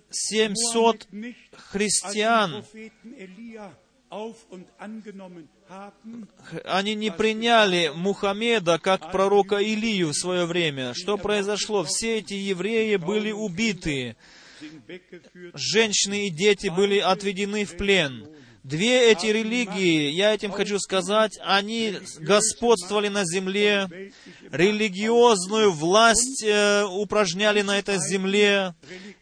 A: 700 э, христиан они не приняли Мухаммеда как пророка Илию в свое время. Что произошло? Все эти евреи были убиты. Женщины и дети были отведены в плен. Две эти религии, я этим хочу сказать, они господствовали на земле, религиозную власть э, упражняли на этой земле,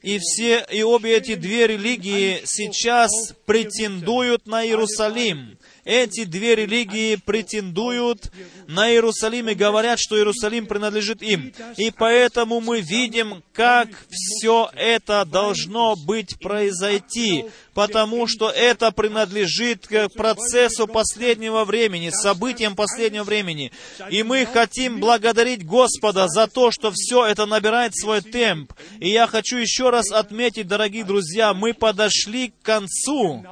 A: и все, и обе эти две религии сейчас претендуют на Иерусалим. Эти две религии претендуют на Иерусалим и говорят, что Иерусалим принадлежит им. И поэтому мы видим, как все это должно быть произойти, потому что это принадлежит к процессу последнего времени, событиям последнего времени. И мы хотим благодарить Господа за то, что все это набирает свой темп. И я хочу еще раз отметить, дорогие друзья, мы подошли к концу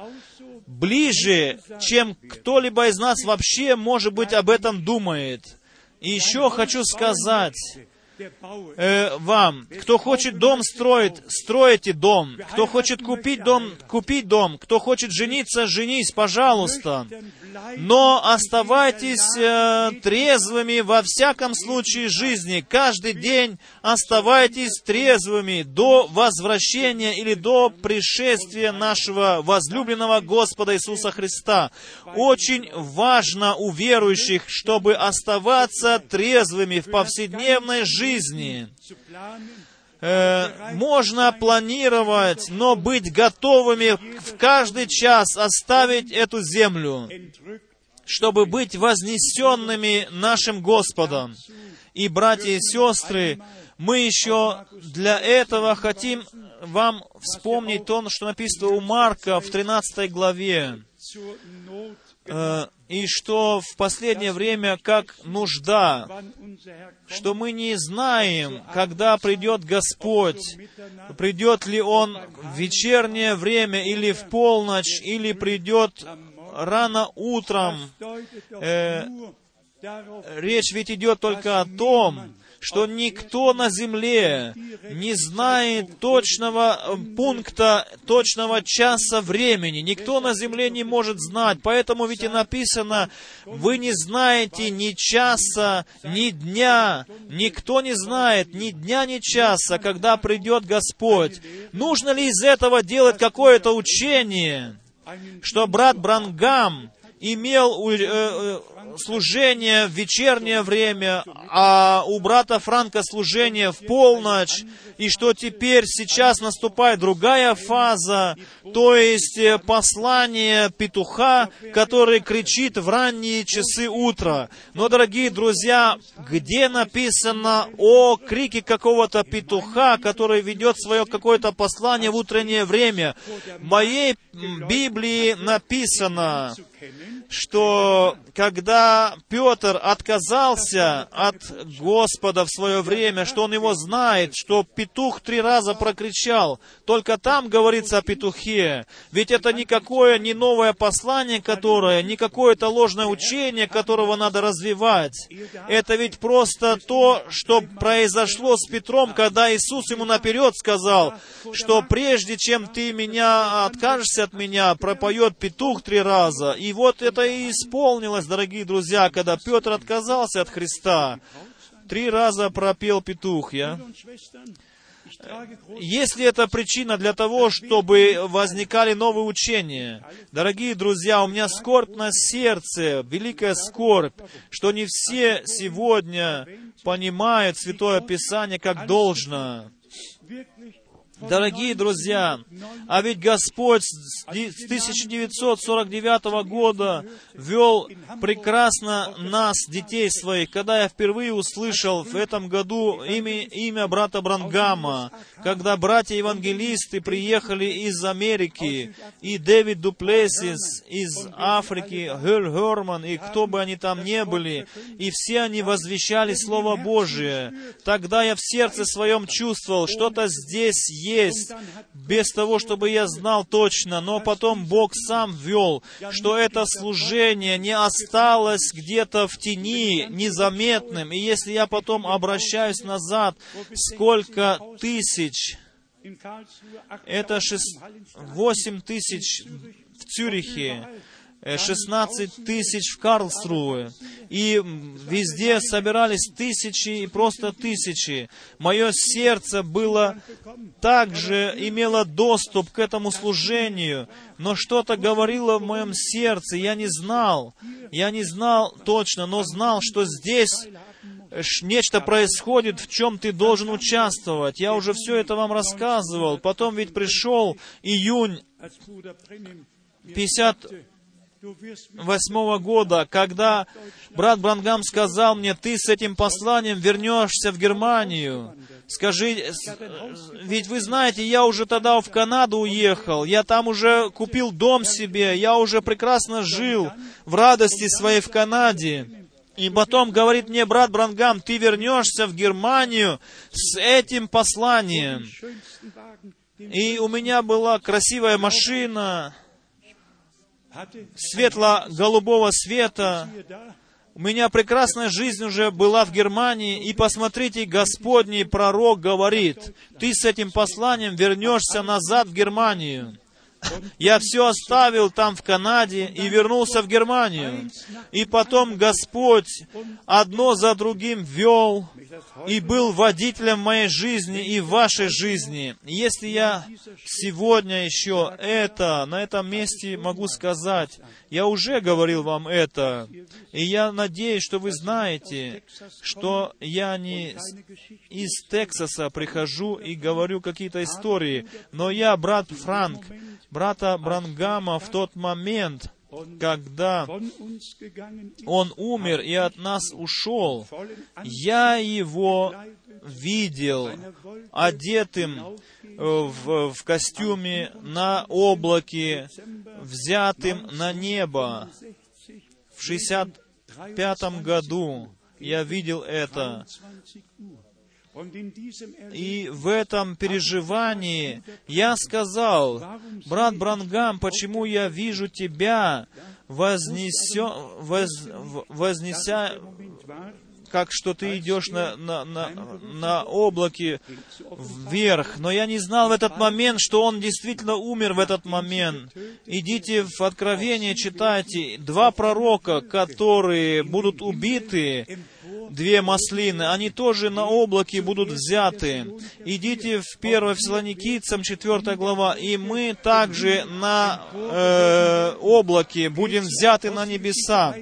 A: ближе, чем кто-либо из нас вообще, может быть, об этом думает. И еще хочу сказать, э, вам, кто хочет дом строить, стройте дом. Кто хочет купить дом, купить дом. Кто хочет жениться, женись, пожалуйста. Но оставайтесь э, трезвыми во всяком случае жизни. Каждый день оставайтесь трезвыми до возвращения или до пришествия нашего возлюбленного Господа Иисуса Христа. Очень важно у верующих, чтобы оставаться трезвыми в повседневной жизни. Э, можно планировать, но быть готовыми в каждый час оставить эту землю, чтобы быть вознесенными нашим Господом. И, братья и сестры, мы еще для этого хотим вам вспомнить то, что написано у Марка в 13 главе. Э, и что в последнее время как нужда, что мы не знаем, когда придет Господь, придет ли Он в вечернее время или в полночь, или придет рано утром. Э, речь ведь идет только о том, что никто на земле не знает точного э, пункта, точного часа времени. Никто на земле не может знать. Поэтому ведь и написано, вы не знаете ни часа, ни дня. Никто не знает ни дня, ни часа, когда придет Господь. Нужно ли из этого делать какое-то учение? Что брат Брангам имел э, э, служение в вечернее время, а у брата Франка служение в полночь, и что теперь сейчас наступает другая фаза, то есть э, послание петуха, который кричит в ранние часы утра. Но, дорогие друзья, где написано о крике какого-то петуха, который ведет свое какое-то послание в утреннее время? В моей Библии написано, что когда Петр отказался от Господа в свое время, что он его знает, что петух три раза прокричал, только там говорится о петухе. Ведь это никакое не новое послание, которое, не какое-то ложное учение, которого надо развивать. Это ведь просто то, что произошло с Петром, когда Иисус ему наперед сказал, что прежде чем ты меня откажешься от меня, пропоет петух три раза. И вот это и исполнилось, дорогие друзья, когда Петр отказался от Христа. Три раза пропел петух, я. Если это причина для того, чтобы возникали новые учения, дорогие друзья, у меня скорбь на сердце, великая скорбь, что не все сегодня понимают Святое Писание как должно. Дорогие друзья, а ведь Господь с 1949 года вел прекрасно нас, детей своих. Когда я впервые услышал в этом году имя, имя брата Брангама, когда братья-евангелисты приехали из Америки, и Дэвид Дуплесис из Африки, Хель Херман, и кто бы они там не были, и все они возвещали Слово Божие, тогда я в сердце своем чувствовал, что-то здесь есть, без того, чтобы я знал точно, но потом Бог сам ввел, что это служение не осталось где-то в тени, незаметным. И если я потом обращаюсь назад, сколько тысяч, это 6, 8 тысяч в Цюрихе, 16 тысяч в Карлсруhe. И везде собирались тысячи и просто тысячи. Мое сердце было также, имело доступ к этому служению, но что-то говорило в моем сердце, я не знал. Я не знал точно, но знал, что здесь нечто происходит, в чем ты должен участвовать. Я уже все это вам рассказывал. Потом ведь пришел июнь 50 восьмого года, когда брат Брангам сказал мне, ты с этим посланием вернешься в Германию. Скажи, ведь вы знаете, я уже тогда в Канаду уехал, я там уже купил дом себе, я уже прекрасно жил в радости своей в Канаде. И потом говорит мне брат Брангам, ты вернешься в Германию с этим посланием. И у меня была красивая машина, светло-голубого света. У меня прекрасная жизнь уже была в Германии, и посмотрите, Господний пророк говорит, ты с этим посланием вернешься назад в Германию. Я все оставил там в Канаде и вернулся в Германию. И потом Господь одно за другим вел и был водителем моей жизни и вашей жизни. Если я сегодня еще это, на этом месте могу сказать, я уже говорил вам это, и я надеюсь, что вы знаете, что я не из Тексаса прихожу и говорю какие-то истории, но я брат Франк, брата Брангама в тот момент, когда он умер и от нас ушел, я его видел одетым в, в костюме на облаке, взятым на небо. В 65 году я видел это. И в этом переживании я сказал, брат Брангам, почему я вижу тебя, вознесё, воз, вознеся как что ты идешь на, на, на, на облаке вверх. Но я не знал в этот момент, что он действительно умер в этот момент. Идите в Откровение, читайте. Два пророка, которые будут убиты, две маслины, они тоже на облаке будут взяты. Идите в 1 Фессалоникийцам, 4 глава, и мы также на э, облаке будем взяты на небеса.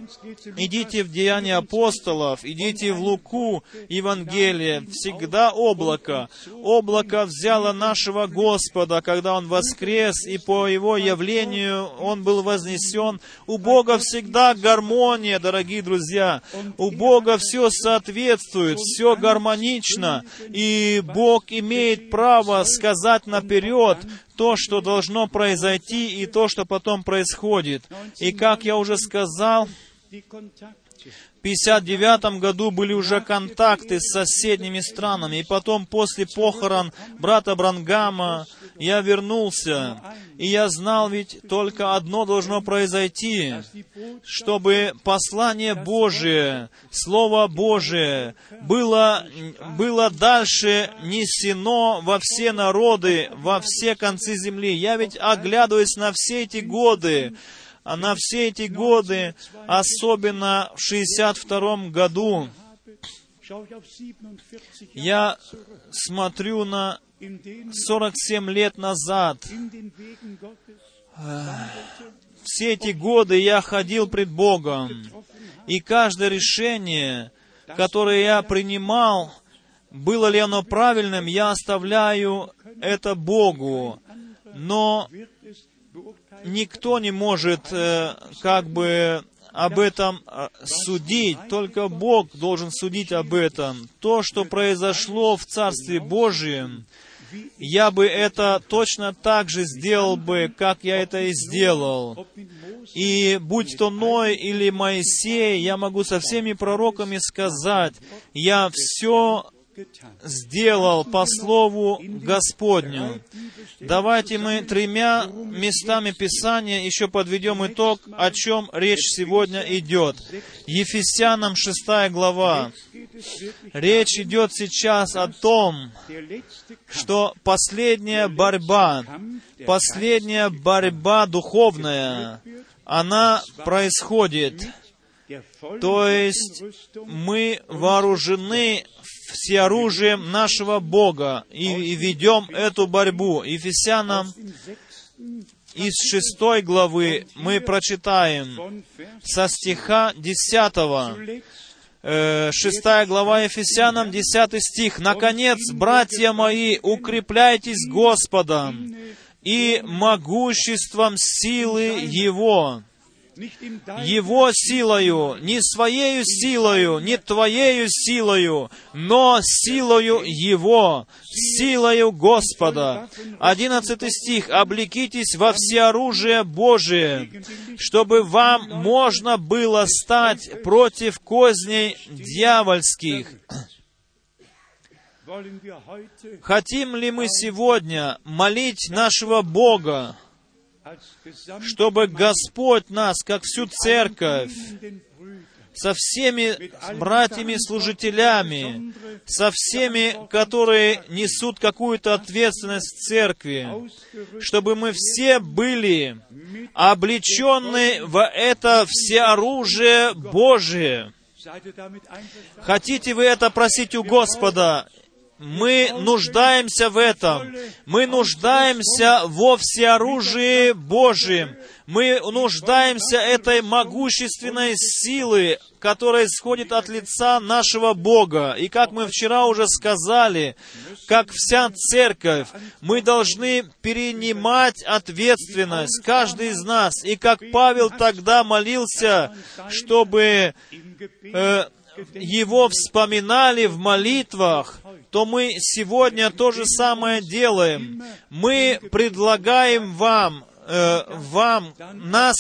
A: Идите в Деяния апостолов, идите в Луку, Евангелие, всегда облако. Облако взяло нашего Господа, когда Он воскрес, и по Его явлению Он был вознесен. У Бога всегда гармония, дорогие друзья. У Бога все соответствует, все гармонично, и Бог имеет право сказать наперед то, что должно произойти, и то, что потом происходит. И как я уже сказал, 1959 году были уже контакты с соседними странами, и потом после похорон брата Брангама я вернулся, и я знал ведь только одно должно произойти, чтобы послание Божие, Слово Божие было, было дальше несено во все народы, во все концы земли. Я ведь оглядываюсь на все эти годы, на все эти годы, особенно в 62 году, я смотрю на 47 лет назад. Все эти годы я ходил пред Богом, и каждое решение, которое я принимал, было ли оно правильным, я оставляю это Богу. Но никто не может э, как бы об этом э, судить, только Бог должен судить об этом. То, что произошло в Царстве Божьем, я бы это точно так же сделал бы, как я это и сделал. И будь то Ной или Моисей, я могу со всеми пророками сказать, я все сделал по слову Господню. Давайте мы тремя местами Писания еще подведем итог, о чем речь сегодня идет. Ефесянам 6 глава. Речь идет сейчас о том, что последняя борьба, последняя борьба духовная, она происходит. То есть мы вооружены всеоружием нашего Бога и, ведем эту борьбу. Ефесянам из шестой главы мы прочитаем со стиха десятого. Э, шестая глава Ефесянам, десятый стих. «Наконец, братья мои, укрепляйтесь Господом и могуществом силы Его» Его силою, не своею силою, не твоею силою, но силою Его, силою Господа. Одиннадцатый стих. «Облекитесь во всеоружие Божие, чтобы вам можно было стать против козней дьявольских». Хотим ли мы сегодня молить нашего Бога, чтобы Господь нас, как всю церковь, со всеми братьями-служителями, со всеми, которые несут какую-то ответственность в церкви, чтобы мы все были облечены в это всеоружие Божие. Хотите вы это просить у Господа? Мы нуждаемся в этом. Мы нуждаемся во всеоружии Божьем. Мы нуждаемся этой могущественной силы, которая исходит от лица нашего Бога. И как мы вчера уже сказали, как вся церковь, мы должны перенимать ответственность, каждый из нас. И как Павел тогда молился, чтобы э, его вспоминали в молитвах, то мы сегодня то же самое делаем. Мы предлагаем вам, э, вам, нас,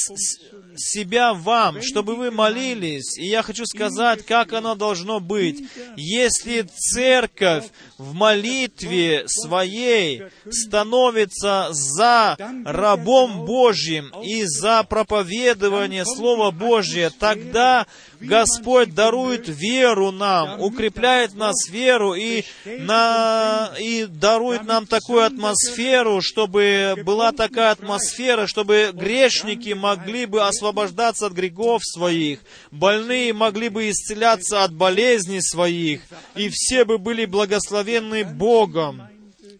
A: себя вам, чтобы вы молились. И я хочу сказать, как оно должно быть. Если церковь в молитве своей становится за рабом Божьим и за проповедование Слова Божьего, тогда Господь дарует веру нам, укрепляет нас веру и, на, и дарует нам такую атмосферу, чтобы была такая атмосфера, чтобы грешники могли бы освобождаться от грехов своих, больные могли бы исцеляться от болезней своих, и все бы были благословенны Богом.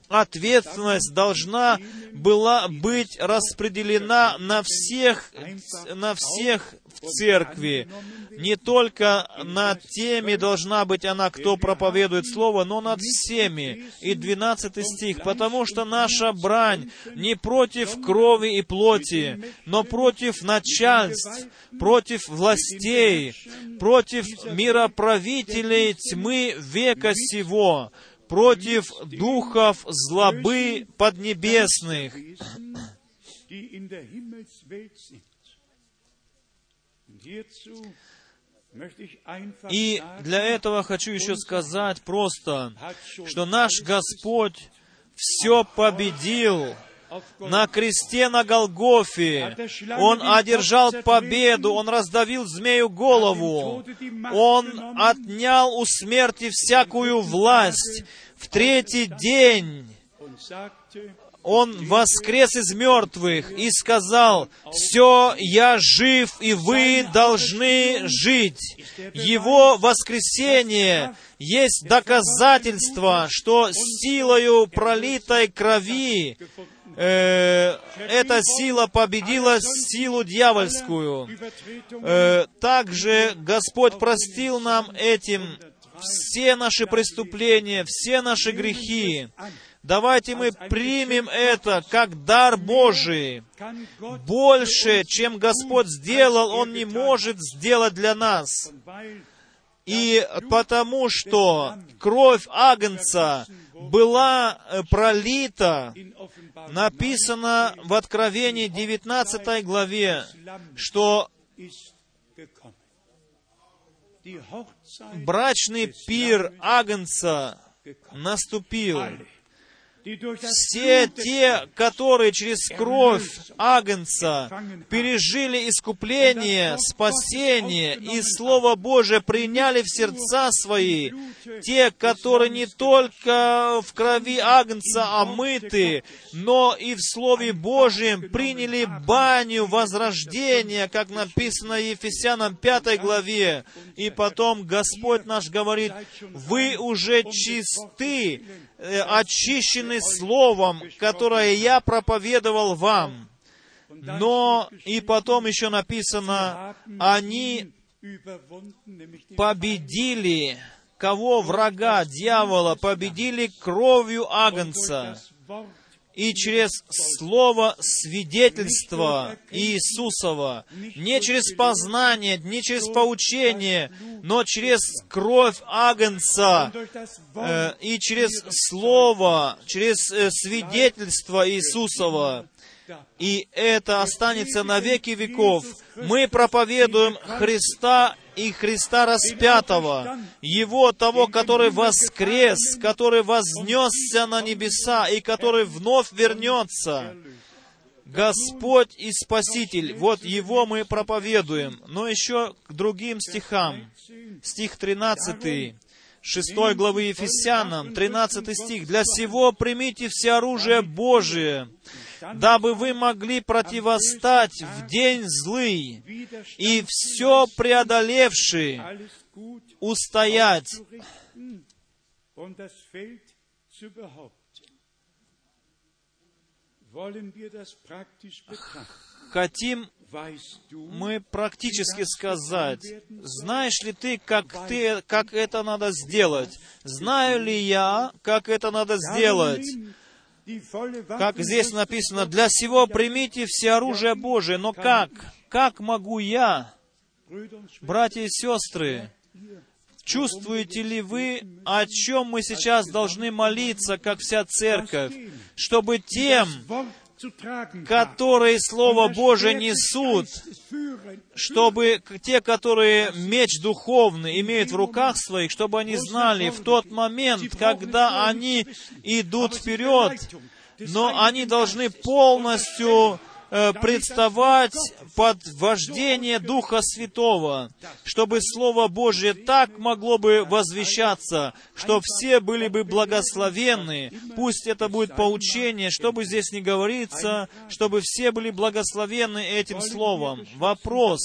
A: Ответственность должна была быть распределена на всех, на всех церкви. Не только над теми должна быть она, кто проповедует Слово, но над всеми. И 12 стих. «Потому что наша брань не против крови и плоти, но против начальств, против властей, против мироправителей тьмы века сего, против духов злобы поднебесных. И для этого хочу еще сказать просто, что наш Господь все победил на кресте на Голгофе. Он одержал победу, Он раздавил змею голову. Он отнял у смерти всякую власть. В третий день он воскрес из мертвых и сказал, «Все, я жив, и вы должны жить». Его воскресение есть доказательство, что силою пролитой крови э, эта сила победила силу дьявольскую. Э, также Господь простил нам этим все наши преступления, все наши грехи. Давайте мы примем это как дар Божий. Больше, чем Господь сделал, Он не может сделать для нас. И потому что кровь Агнца была э, пролита, написано в Откровении 19 главе, что брачный пир Агнца наступил. Все те, которые через кровь Агнца пережили искупление, спасение и Слово Божие приняли в сердца свои, те, которые не только в крови Агнца омыты, но и в Слове Божьем приняли баню возрождения, как написано в Ефесянам 5 главе. И потом Господь наш говорит, вы уже чисты, очищены Словом, которое я проповедовал вам. Но и потом еще написано, они победили кого врага, дьявола, победили кровью Агнца и через слово свидетельства Иисусова, не через познание, не через поучение, но через кровь Агнца э, и через слово, через э, свидетельство Иисусова. И это останется на веки веков. Мы проповедуем Христа и Христа распятого, Его того, который воскрес, который вознесся на небеса и который вновь вернется. Господь и Спаситель, вот Его мы проповедуем. Но еще к другим стихам. Стих 13. 6 главы Ефесянам, 13 стих. «Для сего примите все оружие Божие, дабы вы могли противостать в день злый и все преодолевший устоять. Хотим мы практически сказать, знаешь ли ты, как, ты, как это надо сделать? Знаю ли я, как это надо сделать? Как здесь написано, для всего примите все оружие Божие. Но как? Как могу я, братья и сестры, Чувствуете ли вы, о чем мы сейчас должны молиться, как вся церковь, чтобы тем, которые Слово Божие несут, чтобы те, которые меч духовный имеют в руках своих, чтобы они знали в тот момент, когда они идут вперед, но они должны полностью представать под вождение Духа Святого, чтобы Слово Божье так могло бы возвещаться, что все были бы благословенны. Пусть это будет поучение, чтобы здесь не говорится, чтобы все были благословенны этим Словом. Вопрос,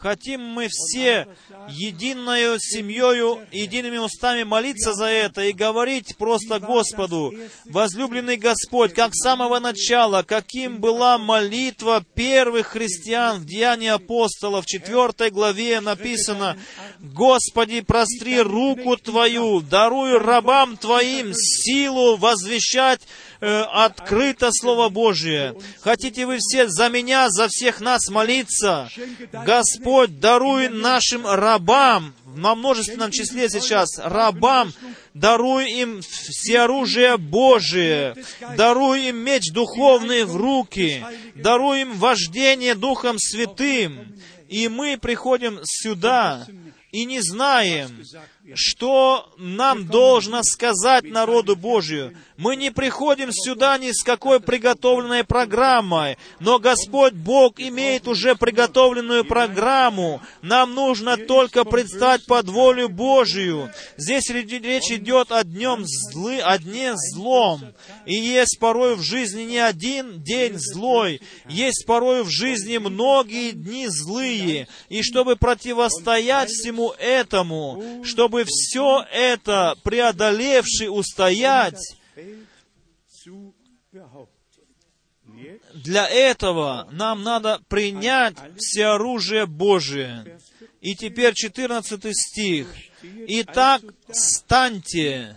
A: Хотим мы все единой семьей, едиными устами молиться за это и говорить просто Господу, возлюбленный Господь, как с самого начала, каким была молитва первых христиан в Деянии апостолов, в 4 главе написано, «Господи, простри руку Твою, даруй рабам Твоим силу возвещать э, открыто Слово Божие. Хотите вы все за меня, за всех нас молиться? Господь, даруй нашим рабам, на множественном числе сейчас, рабам, даруй им все оружие Божие, даруй им меч духовный в руки, даруй им вождение Духом Святым. И мы приходим сюда, и не знаем, что нам должно сказать народу Божию. Мы не приходим сюда ни с какой приготовленной программой, но Господь Бог имеет уже приготовленную программу. Нам нужно только предстать под волю Божию. Здесь речь идет о днем злы, о дне злом. И есть порой в жизни не один день злой, есть порой в жизни многие дни злые. И чтобы противостоять всему этому, чтобы все это преодолевший устоять, для этого нам надо принять все оружие Божие. И теперь 14 стих. «Итак, станьте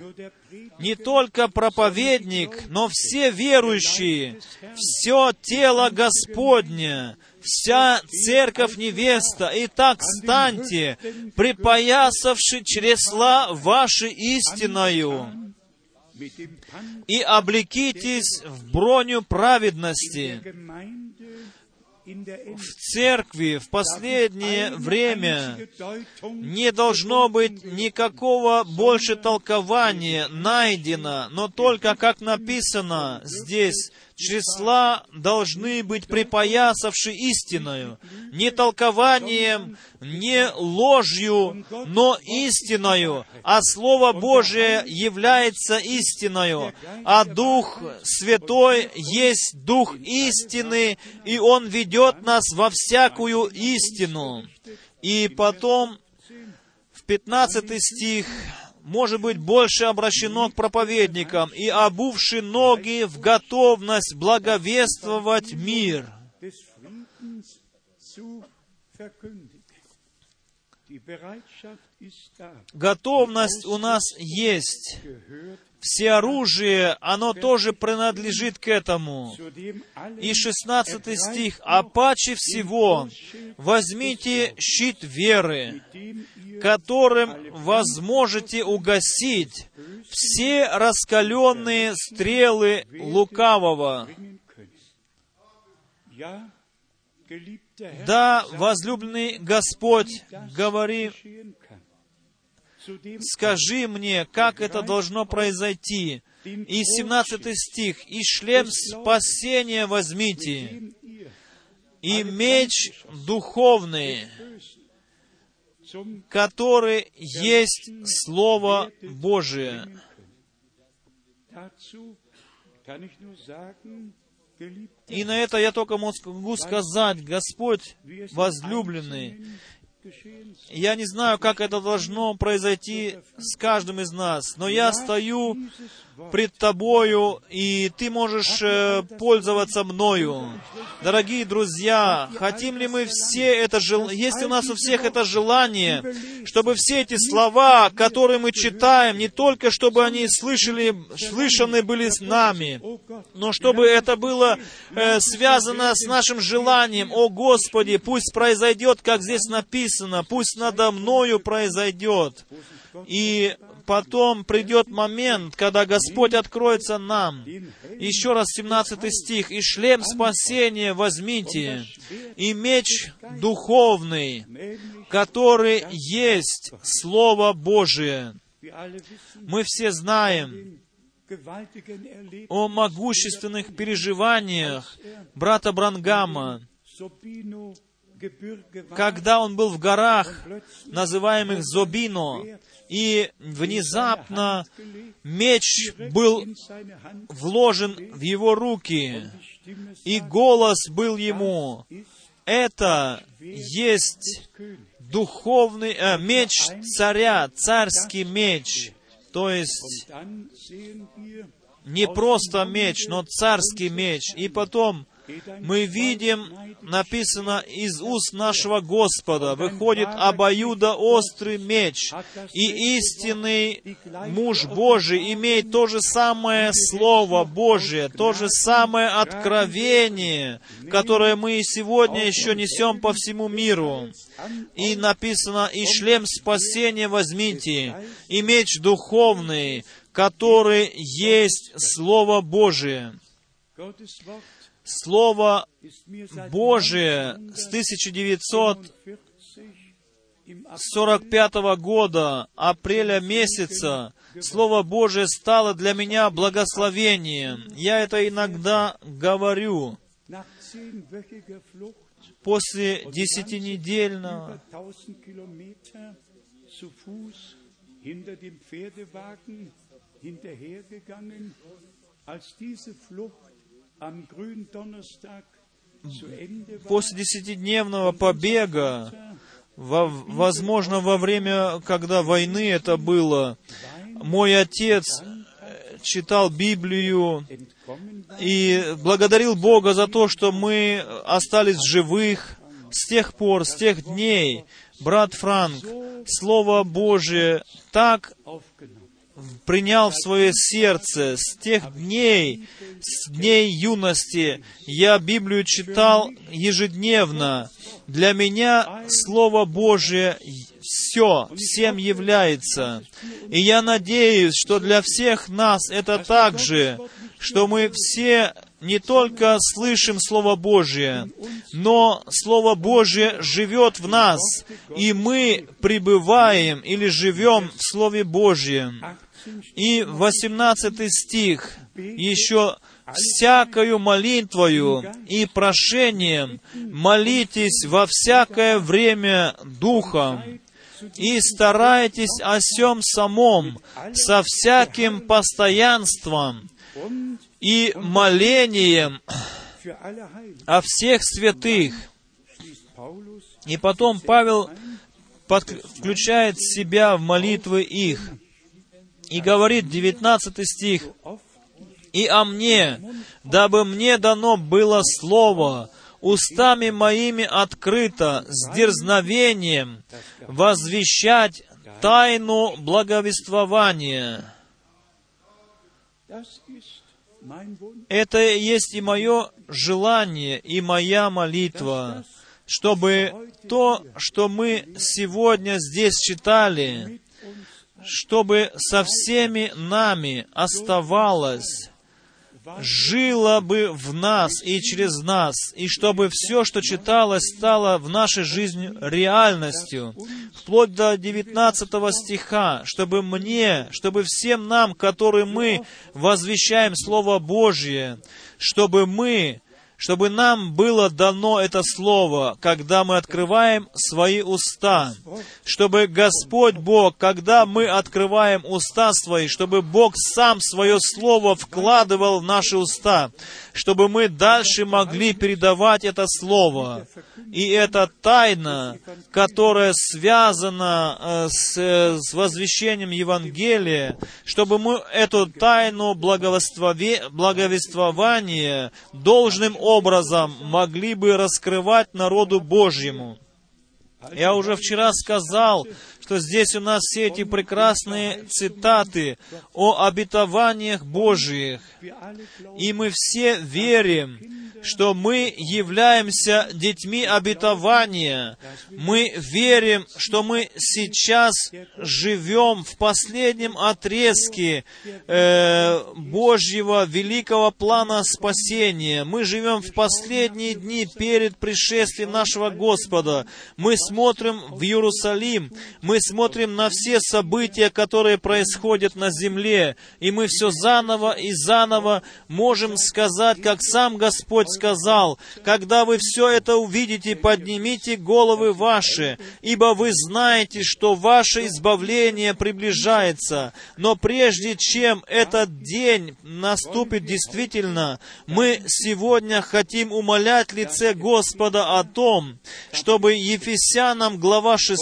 A: не только проповедник, но все верующие, все тело Господне, вся церковь невеста. Итак, станьте, припоясавши чресла ваши истиною, и облекитесь в броню праведности. В церкви в последнее время не должно быть никакого больше толкования найдено, но только, как написано здесь, числа должны быть припоясавши истиною, не толкованием, не ложью, но истиною, а Слово Божие является истиною, а Дух Святой есть Дух истины, и Он ведет нас во всякую истину. И потом в 15 стих может быть больше обращено к проповедникам и обувши ноги в готовность благовествовать мир. Готовность у нас есть все оружие, оно тоже принадлежит к этому. И 16 стих. «А паче всего возьмите щит веры, которым возможете угасить все раскаленные стрелы лукавого». Да, возлюбленный Господь, говори скажи мне, как это должно произойти. И 17 стих, «И шлем спасения возьмите, и меч духовный, который есть Слово Божие». И на это я только могу сказать, Господь возлюбленный, я не знаю, как это должно произойти с каждым из нас, но я стою пред Тобою, и Ты можешь э, пользоваться мною. Дорогие друзья, хотим ли мы все это желание, есть у нас у всех это желание, чтобы все эти слова, которые мы читаем, не только чтобы они слышали, слышаны были с нами, но чтобы это было э, связано с нашим желанием, о Господи, пусть произойдет, как здесь написано, пусть надо мною произойдет. И потом придет момент, когда Господь откроется нам. Еще раз 17 стих. «И шлем спасения возьмите, и меч духовный, который есть Слово Божие». Мы все знаем о могущественных переживаниях брата Брангама, когда он был в горах, называемых Зобино, и внезапно меч был вложен в его руки, и голос был ему, это есть духовный э, меч царя, царский меч, то есть не просто меч, но царский меч. И потом мы видим, написано из уст нашего Господа, выходит обоюдоострый меч, и истинный муж Божий имеет то же самое Слово Божие, то же самое откровение, которое мы и сегодня еще несем по всему миру. И написано, «И шлем спасения возьмите, и меч духовный, который есть Слово Божие». Слово Божие с 1945 года, апреля месяца, Слово Божие стало для меня благословением. Я это иногда говорю. После десятинедельного als diese Flucht После десятидневного побега, во, возможно, во время, когда войны это было, мой отец э, читал Библию и благодарил Бога за то, что мы остались живых с тех пор, с тех дней. Брат Франк, Слово Божие так принял в свое сердце. С тех дней, с дней юности, я Библию читал ежедневно. Для меня Слово Божие все, всем является. И я надеюсь, что для всех нас это так же, что мы все не только слышим Слово Божье, но Слово Божье живет в нас, и мы пребываем или живем в Слове Божьем. И 18 стих еще всякою молитвою и прошением молитесь во всякое время Духом, и старайтесь о всем самом со всяким постоянством и молением о всех святых. И потом Павел включает себя в молитвы их. И говорит, 19 стих, «И о мне, дабы мне дано было слово, устами моими открыто, с дерзновением, возвещать тайну благовествования». Это есть и мое желание, и моя молитва, чтобы то, что мы сегодня здесь читали, чтобы со всеми нами оставалось жило бы в нас и через нас, и чтобы все, что читалось, стало в нашей жизни реальностью, вплоть до 19 стиха, чтобы мне, чтобы всем нам, которые мы возвещаем Слово Божье, чтобы мы чтобы нам было дано это слово, когда мы открываем свои уста, чтобы Господь Бог, когда мы открываем уста свои, чтобы Бог сам свое слово вкладывал в наши уста, чтобы мы дальше могли передавать это слово. И это тайна, которая связана э, с, с возвещением Евангелия, чтобы мы эту тайну благовествования должным образом могли бы раскрывать народу Божьему. Я уже вчера сказал, что здесь у нас все эти прекрасные цитаты о обетованиях Божьих. И мы все верим, что мы являемся детьми обетования. Мы верим, что мы сейчас живем в последнем отрезке э, Божьего великого плана спасения. Мы живем в последние дни перед пришествием нашего Господа. Мы смотрим в Иерусалим, мы смотрим на все события, которые происходят на земле, и мы все заново и заново можем сказать, как сам Господь сказал, когда вы все это увидите, поднимите головы ваши, ибо вы знаете, что ваше избавление приближается. Но прежде чем этот день наступит действительно, мы сегодня хотим умолять лице Господа о том, чтобы Ефесянам глава 6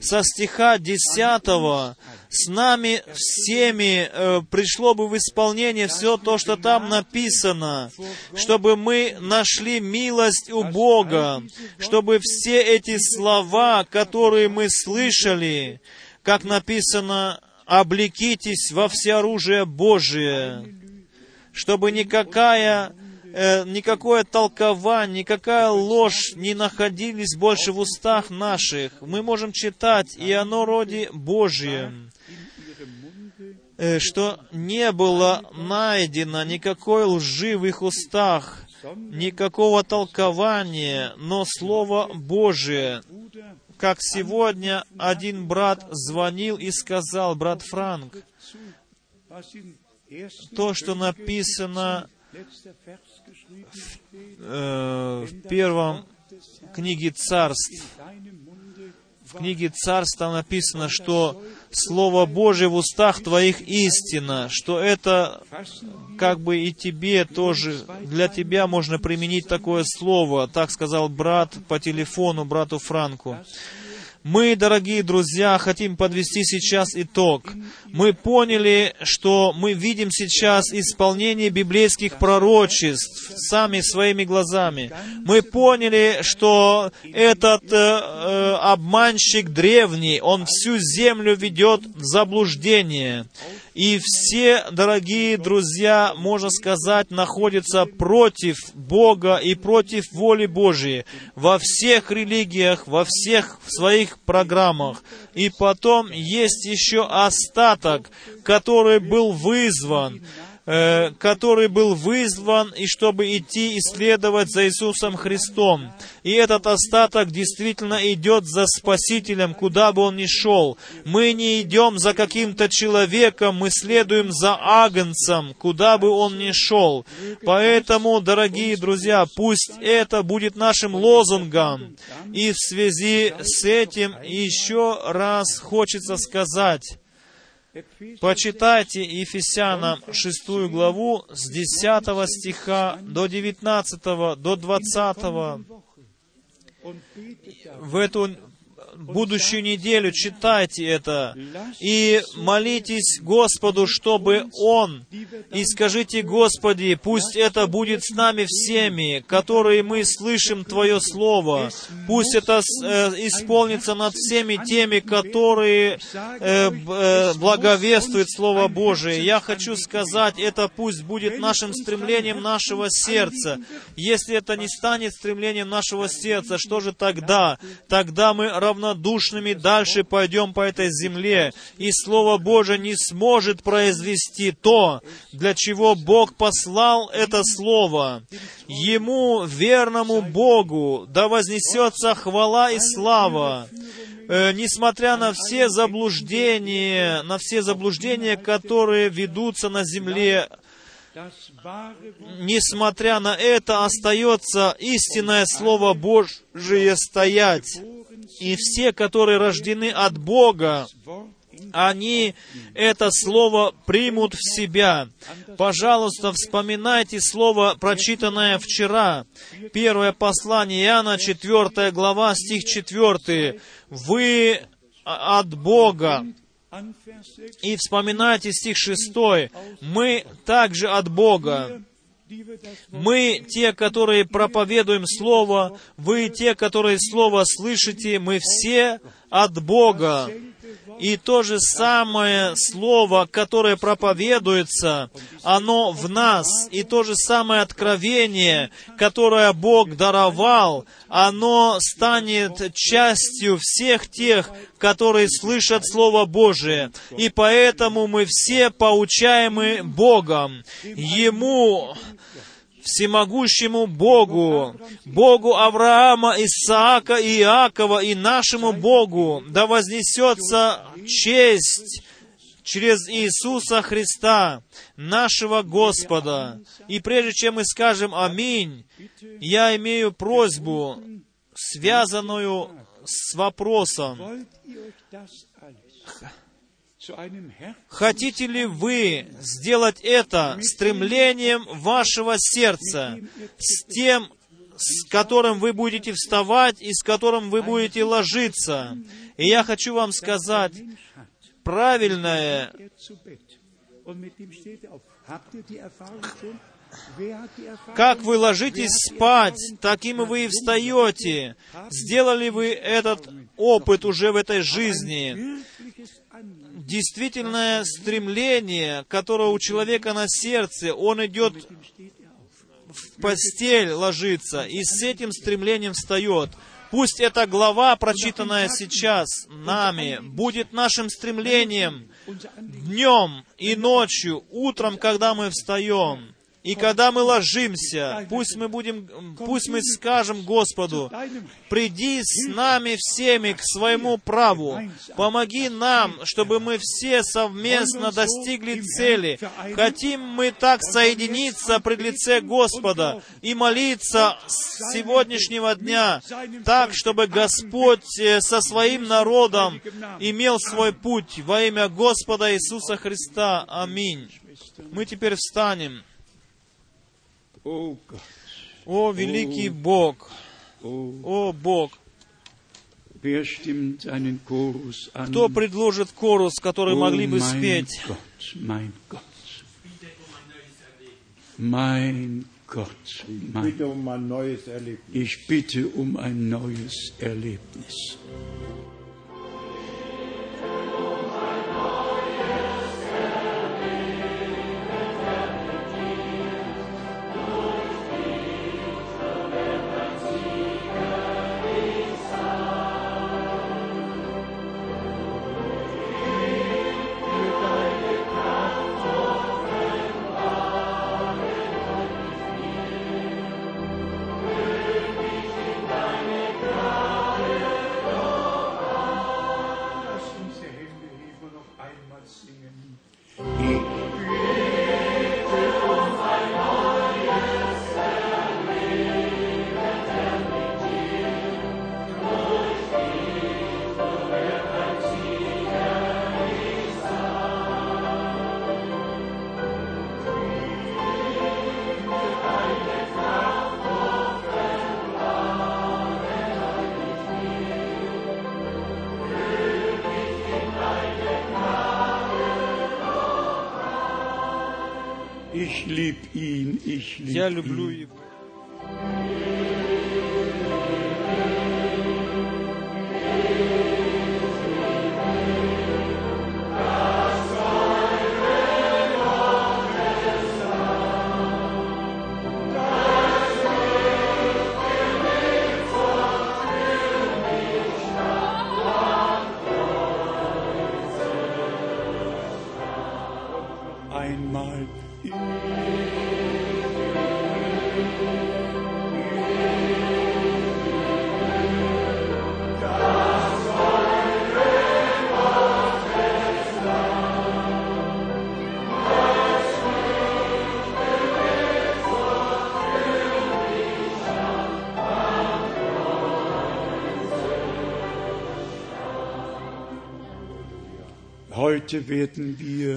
A: со стиха 10 с нами всеми э, пришло бы в исполнение все то, что там написано, чтобы мы нашли милость у Бога, чтобы все эти слова, которые мы слышали, как написано, облекитесь во всеоружие Божие, чтобы никакая э, никакое толкование, никакая ложь не находились больше в устах наших. Мы можем читать, и оно роде Божьем. Э, что не было найдено никакой лжи в их устах, никакого толкования, но Слово Божие, как сегодня один брат звонил и сказал, брат Франк, то, что написано в, э, в первом книге царств, в книге царств там написано, что Слово Божие в устах твоих истина, что это как бы и тебе тоже, для тебя можно применить такое слово, так сказал брат по телефону, брату Франку. Мы, дорогие друзья, хотим подвести сейчас итог. Мы поняли, что мы видим сейчас исполнение библейских пророчеств сами своими глазами. Мы поняли, что этот э, э, обманщик древний, он всю землю ведет в заблуждение. И все, дорогие друзья, можно сказать, находятся против Бога и против воли Божией во всех религиях, во всех своих программах. И потом есть еще остаток, который был вызван который был вызван, и чтобы идти исследовать за Иисусом Христом. И этот остаток действительно идет за Спасителем, куда бы он ни шел. Мы не идем за каким-то человеком, мы следуем за Агнцем, куда бы он ни шел. Поэтому, дорогие друзья, пусть это будет нашим лозунгом. И в связи с этим еще раз хочется сказать, Почитайте Ефесянам 6 главу с 10 стиха до 19, до 20. В эту будущую неделю читайте это и молитесь Господу, чтобы Он, и скажите, Господи, пусть это будет с нами всеми, которые мы слышим Твое Слово, пусть это э, исполнится над всеми теми, которые э, э, благовествуют Слово Божие. Я хочу сказать, это пусть будет нашим стремлением нашего сердца. Если это не станет стремлением нашего сердца, что же тогда? Тогда мы равнодушными дальше пойдем по этой земле, и Слово Божие не сможет произвести то, для чего Бог послал это Слово. Ему, верному Богу, да вознесется хвала и слава, э, несмотря на все заблуждения, на все заблуждения, которые ведутся на земле, несмотря на это, остается истинное Слово Божие стоять. И все, которые рождены от Бога, они это слово примут в себя. Пожалуйста, вспоминайте слово, прочитанное вчера. Первое послание Иоанна, 4 глава, стих 4. «Вы от Бога, и вспоминайте стих 6. Мы также от Бога. Мы те, которые проповедуем Слово, вы те, которые Слово слышите, мы все от Бога. И то же самое слово, которое проповедуется, оно в нас. И то же самое откровение, которое Бог даровал, оно станет частью всех тех, которые слышат Слово Божие. И поэтому мы все поучаемы Богом. Ему всемогущему Богу, Богу Авраама, Исаака и Иакова и нашему Богу, да вознесется честь через Иисуса Христа, нашего Господа. И прежде чем мы скажем «Аминь», я имею просьбу, связанную с вопросом, Хотите ли вы сделать это стремлением вашего сердца, с тем, с которым вы будете вставать и с которым вы будете ложиться? И я хочу вам сказать, правильное как вы ложитесь спать, таким вы и встаете. Сделали вы этот опыт уже в этой жизни? Действительное стремление, которое у человека на сердце, он идет в постель ложится и с этим стремлением встает. Пусть эта глава, прочитанная сейчас нами, будет нашим стремлением днем и ночью, утром, когда мы встаем. И когда мы ложимся, пусть мы будем, пусть мы скажем Господу, приди с нами всеми к своему праву, помоги нам, чтобы мы все совместно достигли цели. Хотим мы так соединиться пред лице Господа и молиться с сегодняшнего дня так, чтобы Господь э, со своим народом имел свой путь во имя Господа Иисуса Христа. Аминь. Мы теперь встанем. О, великий Бог! О, Бог! Кто предложит корус, который
B: Oh,
A: могли бы спеть?
B: Mein Gott. Mein Gott, mein
C: bitte um ein neues Erlebnis.
B: Ich bitte um ein neues Erlebnis.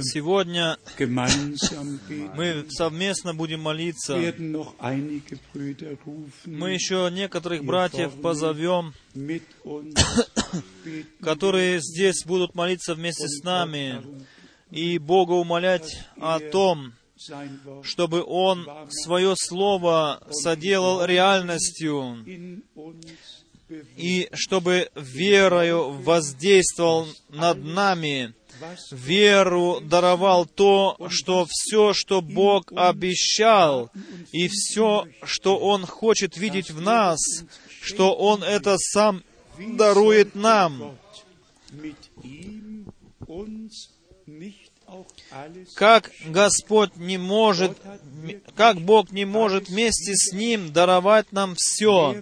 A: Сегодня мы совместно будем молиться. Мы еще некоторых братьев позовем, которые здесь будут молиться вместе с нами и Бога умолять о том,
B: sein Wort
A: чтобы Он свое Слово соделал реальностью, и чтобы верою воздействовал над нами, веру даровал то, что все, что Бог обещал, и все, что Он хочет видеть в нас, что Он это сам дарует нам. Как Господь не может, как Бог не может вместе с Ним даровать нам все.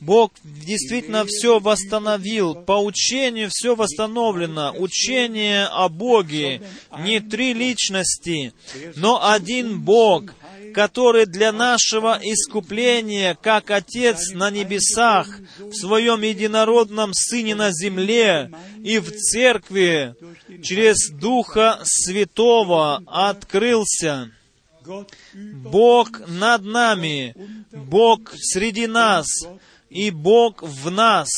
A: Бог действительно все восстановил. По учению все восстановлено. Учение о Боге. Не три личности, но один Бог, который для нашего искупления, как Отец на небесах, в Своем единородном Сыне на земле и в Церкви через Духа Святого открылся. Бог над нами, Бог среди нас и Бог в нас,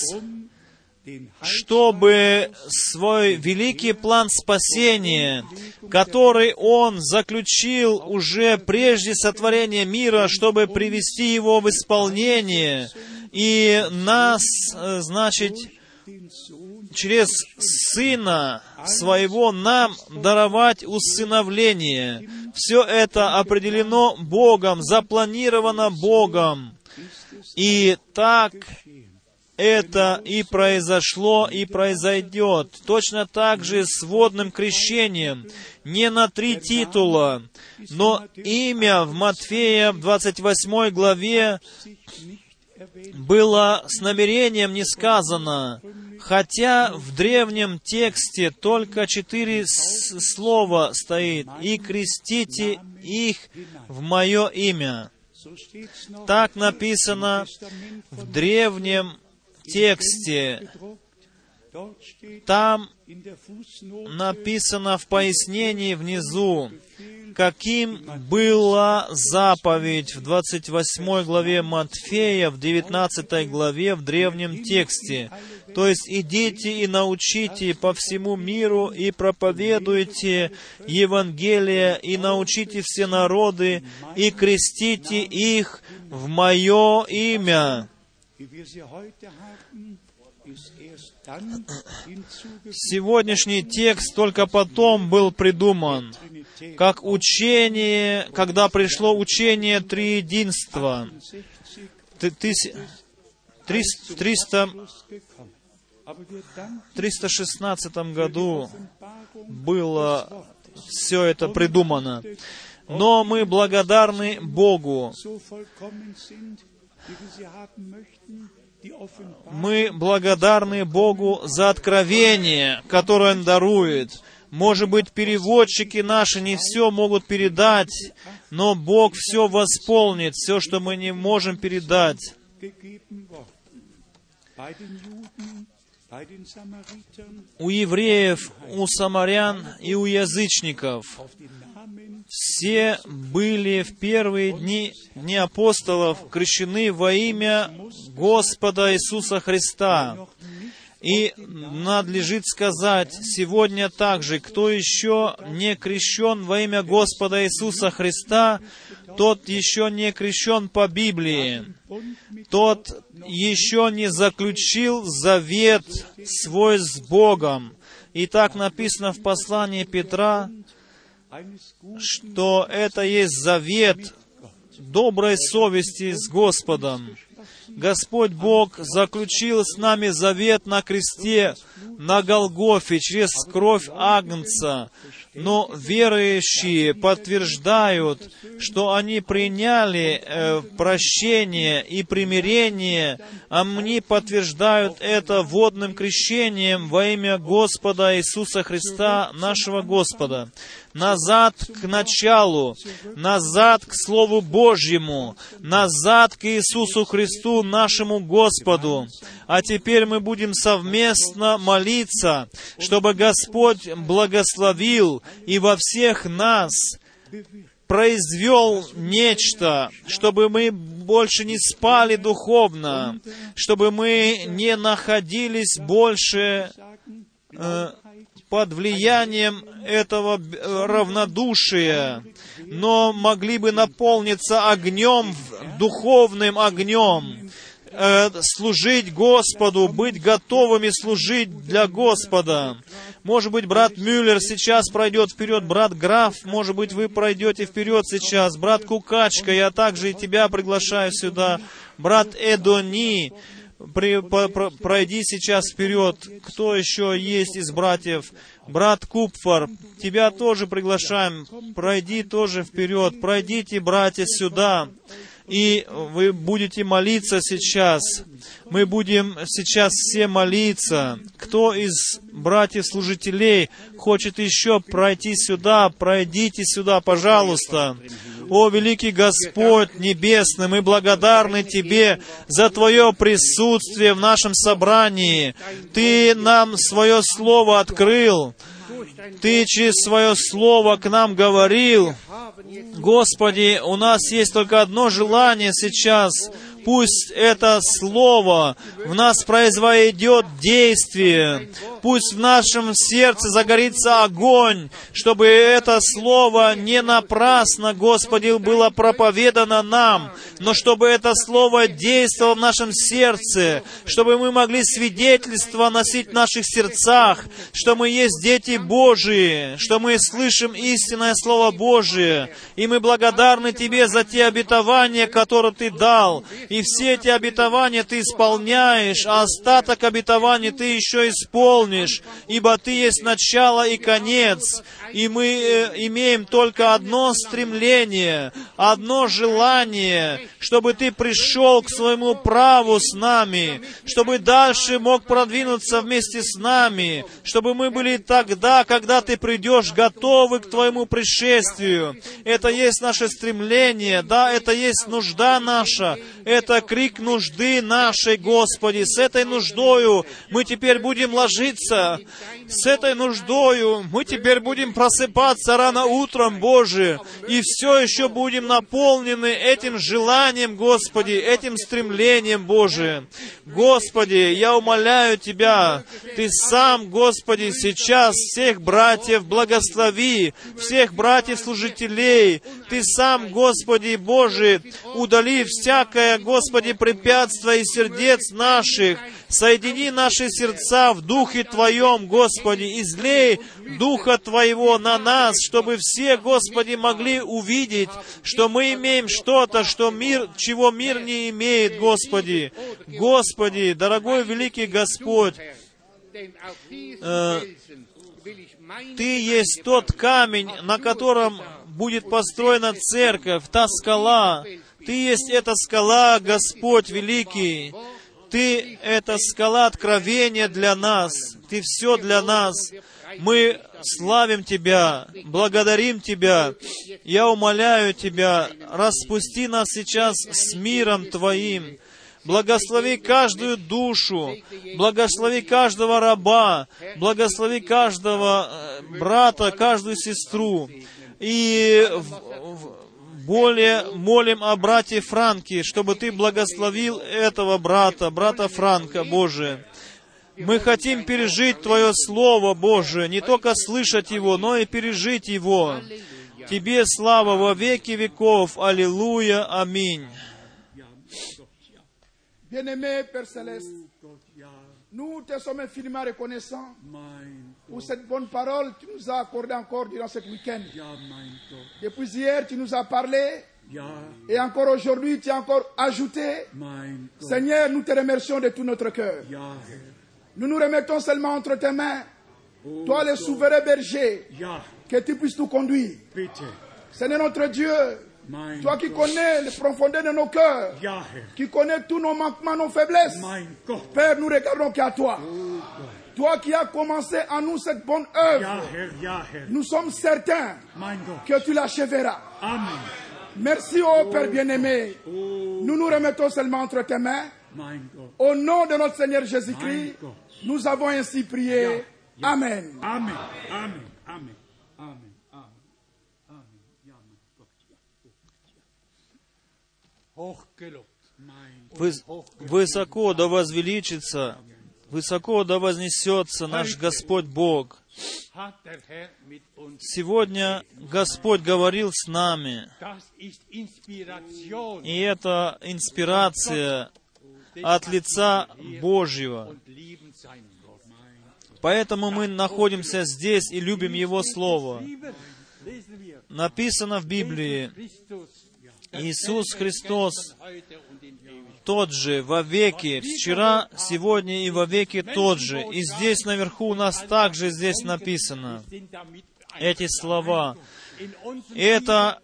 A: чтобы свой великий план спасения, который Он заключил уже прежде сотворения мира, чтобы привести его в исполнение, и нас, э, значит, через Сына Своего нам даровать усыновление. Все это определено Богом, запланировано Богом. И так это и произошло, и произойдет. Точно так же с водным крещением. Не на три титула, но имя в Матфея в 28 главе было с намерением не сказано, хотя в древнем тексте только четыре слова стоит, «И крестите их в мое имя». Так написано в древнем тексте. Там написано в пояснении внизу, каким была заповедь в 28 главе Матфея, в 19 главе в древнем тексте. То есть идите и научите по всему миру и проповедуйте Евангелие и научите все народы и крестите их в Мое имя. Сегодняшний текст только потом был придуман, как учение, когда пришло учение Триединства.
C: 60
A: Т- тыс- трис- 300 316 году было все это придумано. Но мы благодарны Богу. Мы благодарны Богу за откровение, которое Он дарует. Может быть, переводчики наши не все могут передать, но Бог все восполнит, все, что мы не можем передать. У евреев, у самарян и у язычников все были в первые дни, дни апостолов крещены во имя Господа Иисуса Христа. И надлежит сказать сегодня также, кто еще не крещен во имя Господа Иисуса Христа, тот еще не крещен по Библии, тот еще не заключил завет свой с Богом. И так написано в послании Петра, что это есть завет доброй совести с Господом. Господь Бог заключил с нами завет на кресте, на Голгофе, через кровь Агнца. Но верующие подтверждают, что они приняли э, прощение и примирение, а они подтверждают это водным крещением во имя Господа Иисуса Христа, нашего Господа назад к началу, назад к Слову Божьему, назад к Иисусу Христу, нашему Господу. А теперь мы будем совместно молиться, чтобы Господь благословил и во всех нас произвел нечто, чтобы мы больше не спали духовно, чтобы мы не находились больше э, под влиянием этого э, равнодушия, но могли бы наполниться огнем, духовным огнем, э, служить Господу, быть готовыми служить для Господа. Может быть, брат Мюллер сейчас пройдет вперед, брат Граф, может быть, вы пройдете вперед сейчас, брат Кукачка, я также и тебя приглашаю сюда, брат Эдони, при- по- про- пройди сейчас вперед. Кто еще есть из братьев? Брат Купфар, тебя тоже приглашаем. Пройди тоже вперед. Пройдите, братья, сюда. И вы будете молиться сейчас. Мы будем сейчас все молиться. Кто из братьев-служителей хочет еще пройти сюда, пройдите сюда, пожалуйста. О, великий Господь Небесный, мы благодарны Тебе за Твое присутствие в нашем собрании. Ты нам свое Слово открыл. Ты через свое Слово к нам говорил. Господи, у нас есть только одно желание сейчас. Пусть это Слово в нас произведет действие. Пусть в нашем сердце загорится огонь, чтобы это Слово не напрасно, Господи, было проповедано нам, но чтобы это Слово действовало в нашем сердце, чтобы мы могли свидетельство носить в наших сердцах, что мы есть дети Божии, что мы слышим истинное Слово Божие, и мы благодарны Тебе за те обетования, которые Ты дал, и все эти обетования Ты исполняешь, а остаток обетований Ты еще исполнишь, ибо Ты есть начало и конец, и мы э, имеем только одно стремление, одно желание, чтобы Ты пришел к своему праву с нами, чтобы дальше мог продвинуться вместе с нами, чтобы мы были тогда, когда Ты придешь, готовы к Твоему пришествию. Это есть наше стремление, да, это есть нужда наша, это это крик нужды нашей, Господи. С этой нуждою мы теперь будем ложиться. С этой нуждою мы теперь будем просыпаться рано утром, Боже, и все еще будем наполнены этим желанием, Господи, этим стремлением, Боже. Господи, я умоляю Тебя, Ты сам, Господи, сейчас всех братьев благослови, всех братьев-служителей. Ты сам, Господи Боже, удали всякое, Господи, препятствие из сердец наших, Соедини наши сердца в Духе Твоем, Господи, излей Духа Твоего на нас, чтобы все, Господи, могли увидеть, что мы имеем что-то, что мир, чего мир не имеет, Господи. Господи, дорогой великий Господь, э, Ты есть тот камень, на котором будет построена церковь, та скала. Ты есть эта скала, Господь великий. Ты — это скала откровения для нас. Ты все для нас. Мы славим Тебя, благодарим Тебя. Я умоляю Тебя, распусти нас сейчас с миром Твоим. Благослови каждую душу, благослови каждого раба, благослови каждого э, брата, каждую сестру. И более молим о брате Франке, чтобы Ты благословил этого брата, брата Франка, Боже. Мы хотим пережить Твое Слово, Боже, не только слышать его, но и пережить его. Тебе слава во веки веков. Аллилуйя. Аминь.
D: Bien-aimé Père Céleste, nous te sommes infiniment reconnaissants pour cette bonne parole que tu nous as accordée encore durant ce week-end. Depuis hier, tu nous as parlé et encore aujourd'hui, tu as encore ajouté. Seigneur, nous te remercions de tout notre cœur. Nous nous remettons seulement entre tes mains. Toi, le souverain berger, que tu puisses nous conduire. Seigneur notre Dieu, toi qui connais les profondeurs de nos cœurs, qui connais tous nos manquements, nos faiblesses, Père, nous regardons qu'à toi. Toi qui as commencé en nous cette bonne œuvre, nous sommes certains que tu l'achèveras. Merci, ô Père bien-aimé. Nous nous remettons seulement entre tes mains. Au nom de notre Seigneur Jésus-Christ, nous avons ainsi prié. Amen.
C: Amen. Amen. Amen. Amen. Amen. Amen. Ja, mein Gott. Ja. Hochgelobt. Mein
A: Выс- Высоко да возвеличится, высоко да вознесется наш Господь Бог. Сегодня Господь говорил с нами, и это инспирация от лица Божьего. Поэтому мы находимся здесь и любим Его Слово. Написано в Библии, Иисус Христос тот же во веки, вчера, сегодня и во веки тот же. И здесь наверху у нас также здесь написано эти слова. И это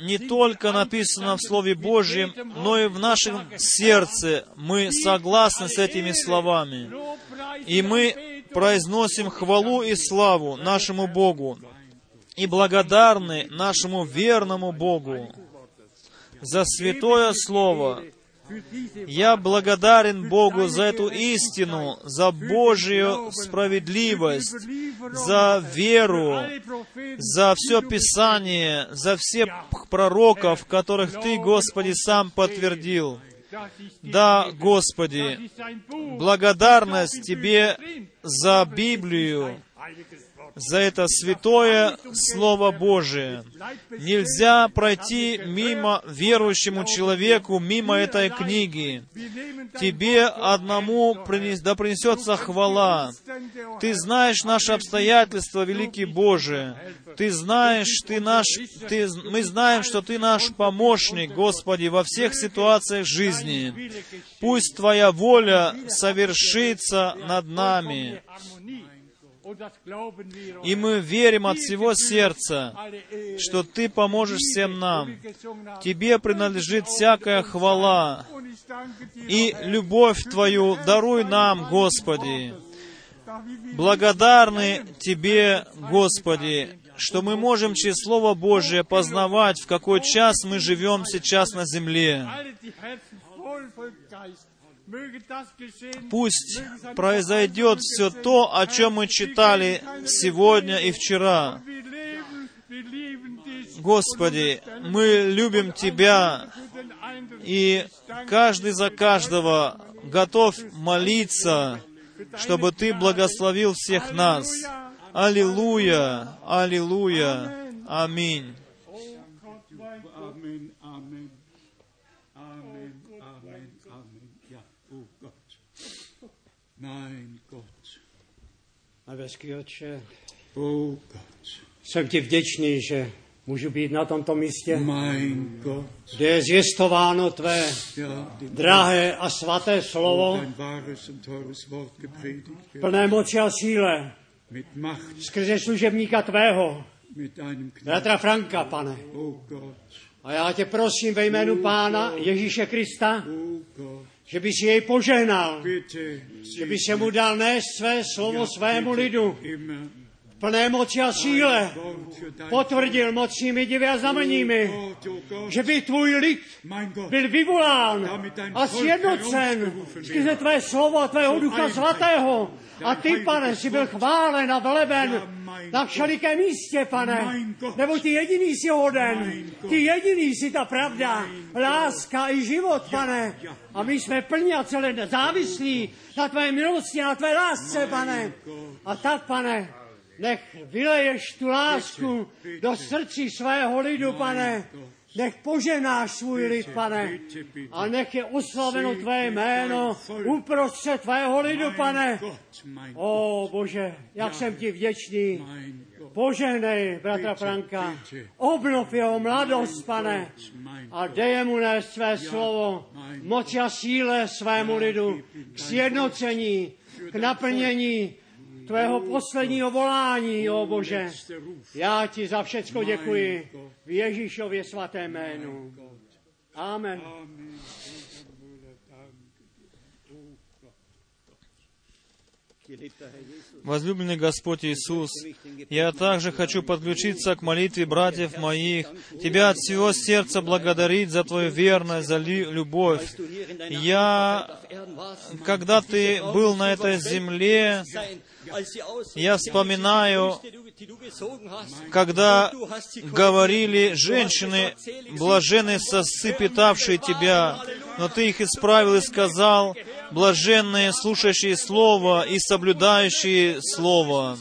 A: не только написано в Слове Божьем, но и в нашем сердце. Мы согласны с этими словами. И мы произносим хвалу и славу нашему Богу. И благодарны нашему верному Богу за святое Слово. Я благодарен Богу за эту истину, за Божью справедливость, за веру, за все Писание, за всех пророков, которых Ты, Господи, сам подтвердил. Да, Господи, благодарность Тебе за Библию. За это святое Слово Божие. Нельзя пройти мимо верующему человеку, мимо этой книги. Тебе одному принес- да принесется хвала. Ты знаешь наши обстоятельства, великий Боже. Ты знаешь, ты наш, ты, мы знаем, что Ты наш помощник, Господи, во всех ситуациях жизни. Пусть Твоя воля совершится над нами. И мы верим от всего сердца, что Ты поможешь всем нам. Тебе принадлежит всякая хвала. и любовь Твою даруй нам, Господи. Благодарны Тебе, Господи, что мы можем через Слово Божие познавать, в какой час мы живем сейчас на земле. Пусть произойдет все то, о чем мы читали сегодня и вчера. Господи, мы любим Тебя, и каждый за каждого готов молиться, чтобы Ты благословил всех нас. Аллилуйя, аллилуйя, аминь.
E: Nebeský Otče,
C: Oh Gott.
E: jsem ti vděčný, že můžu být na tomto místě,
C: Mein Gott.
E: kde je zjistováno tvé
C: Ja,
E: drahé a svaté slovo, plné moci a síle,
C: Mit Macht,
E: skrze služebníka tvého,
C: mit Knecht.
E: bratra Franka, pane.
C: Oh Gott.
E: A já tě prosím ve jménu Pána Ježíše Krista,
C: Oh.
E: Že bys jej požehnal, že bys se mu dal nést své slovo svému lidu, plné moci a síle, potvrdil mocnými divy a znameními, že by tvůj lid byl vyvolán a sjednocen skrze tvé slovo a tvého ducha svatého. A ty, pane, si byl chválen a veleben na všelikém místě, pane. Nebo ty jediný jsi hoden, ty jediný jsi ta pravda, láska i život, pane. A my jsme plní a celé závislí na tvé milosti a na tvé lásce, pane. A tak, pane, nech vyleješ tu lásku do srdcí svého lidu, pane. Nech poženáš svůj lid, pane. A nech je oslaveno tvé jméno uprostřed tvého lidu, pane. O Bože, jak jsem ti vděčný. Požehnej bratra Franka. Obnov jeho mladost, pane. A dej mu nést své slovo, moci a síle svému lidu, k sjednocení, k naplnění tvého posledního volání, o Bože. Já ti za všecko děkuji v Ježíšově svatém jménu. Amen.
A: Возлюбленный Господь Иисус, я также хочу подключиться к молитве братьев моих, Тебя от всего сердца благодарить за Твою верность, за любовь. Я, когда Ты был на этой земле, я вспоминаю, когда говорили женщины, блаженные сосцы, питавшие Тебя, но Ты их исправил и сказал, блаженные, слушающие Слово и соблюдающие Слово.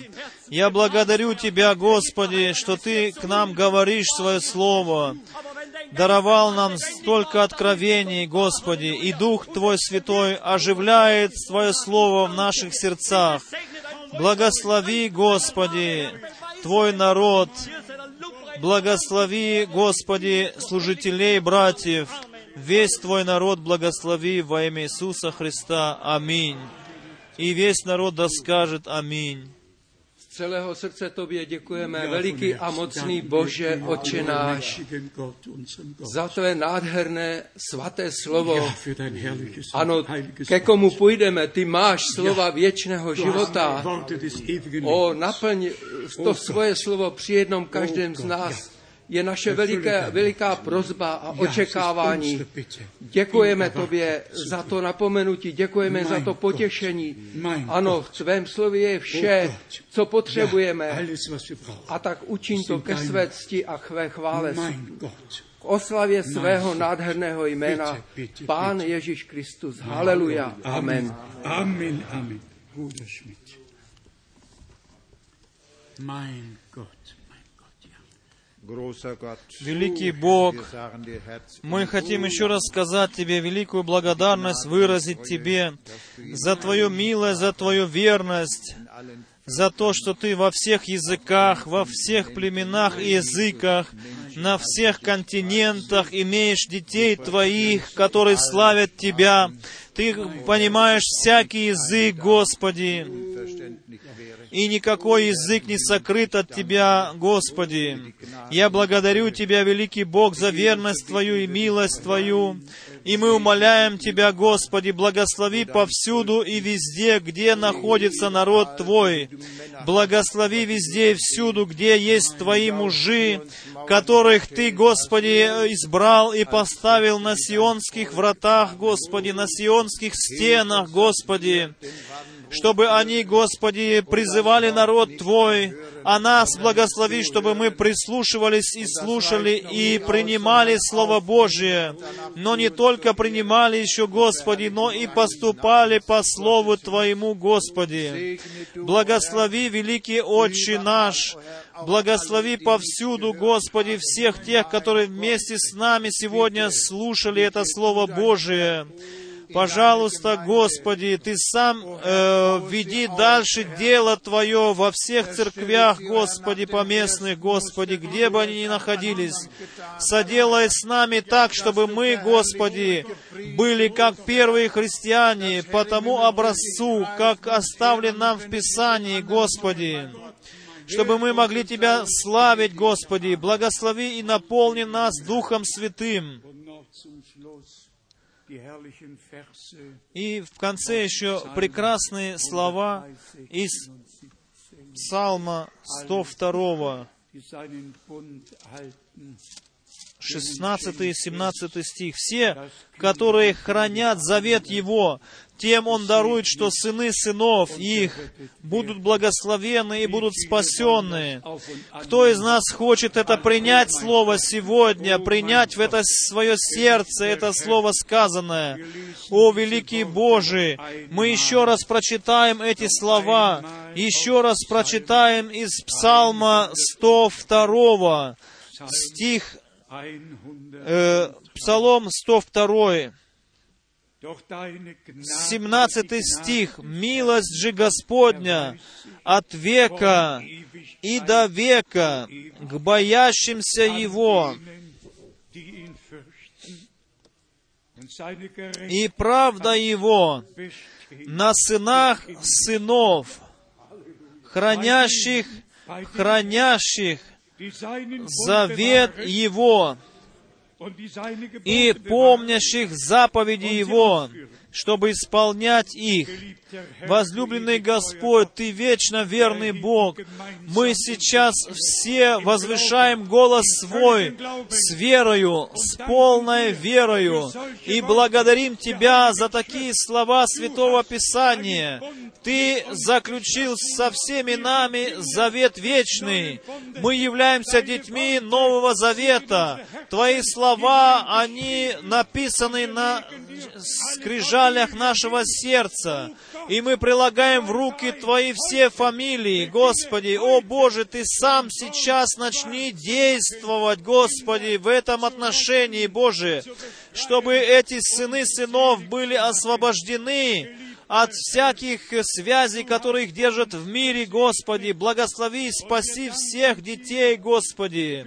A: Я благодарю Тебя, Господи, что Ты к нам говоришь Свое Слово, даровал нам столько откровений, Господи, и Дух Твой Святой оживляет Твое Слово в наших сердцах. Благослови, Господи, Твой народ, благослови, Господи, служителей, братьев, весь Твой народ благослови во имя Иисуса Христа. Аминь. И весь народ да скажет Аминь.
F: Celého srdce Tobě děkujeme, veliký a mocný Bože, Otče náš, za Tvé nádherné svaté slovo. Ano, ke komu půjdeme, Ty máš slova věčného života. O, naplň to svoje slovo při jednom každém z nás. Je naše veliká, veliká prozba a očekávání. Děkujeme Tobě za to napomenutí, děkujeme za to potěšení. Ano, v Tvém slově je vše, co potřebujeme. A tak učiň to ke své cti a chvé chvále. K oslavě svého nádherného jména Pán Ježíš Kristus. Haleluja. Amen.
C: Amen, Amen. Mein
A: Великий Бог, мы хотим еще раз сказать Тебе великую благодарность, выразить Тебе за Твою милость, за Твою верность, за то, что Ты во всех языках, во всех племенах и языках, на всех континентах имеешь детей Твоих, которые славят Тебя. Ты понимаешь всякий язык, Господи. И никакой язык не сокрыт от Тебя, Господи. Я благодарю Тебя, великий Бог, за верность Твою и милость Твою. И мы умоляем Тебя, Господи, благослови повсюду и везде, где находится народ Твой. Благослови везде и всюду, где есть Твои мужи, которых Ты, Господи, избрал и поставил на сионских вратах, Господи, на сионских стенах, Господи, чтобы они, Господи, призывали народ Твой, а нас благослови, чтобы мы прислушивались и слушали и принимали Слово Божие, но не только принимали еще, Господи, но и поступали по Слову Твоему, Господи. Благослови, великий Отче наш, Благослови повсюду, Господи, всех тех, которые вместе с нами сегодня слушали это Слово Божие. Пожалуйста, Господи, Ты сам э, веди дальше дело Твое во всех церквях, Господи, поместных, Господи, где бы они ни находились. Соделай с нами так, чтобы мы, Господи, были как первые христиане, по тому образцу, как оставлен нам в Писании, Господи чтобы мы могли Тебя славить, Господи. Благослови и наполни нас Духом Святым. И в конце еще прекрасные слова из Псалма 102, 16 и 17 стих. «Все, которые хранят завет Его, тем Он дарует, что сыны сынов их будут благословены и будут спасенные. Кто из нас хочет это принять Слово сегодня, принять в это свое сердце это Слово сказанное? О, великий Божий, мы еще раз прочитаем эти слова, еще раз прочитаем из Псалма 102, стих, э, Псалом 102, 17 стих. «Милость же Господня от века и до века к боящимся Его, и правда Его на сынах сынов, хранящих, хранящих завет Его, и помнящих заповеди Его, чтобы исполнять их. Возлюбленный Господь, Ты вечно верный Бог. Мы сейчас все возвышаем голос свой с верою, с полной верою, и благодарим Тебя за такие слова Святого Писания. Ты заключил со всеми нами завет вечный. Мы являемся детьми Нового Завета. Твои слова, они написаны на скрижалях нашего сердца. И мы прилагаем в руки Твои все фамилии, Господи. О Боже, Ты сам сейчас начни действовать, Господи, в этом отношении, Боже, чтобы эти сыны сынов были освобождены от всяких связей, которые их держат в мире, Господи. Благослови и спаси всех детей, Господи.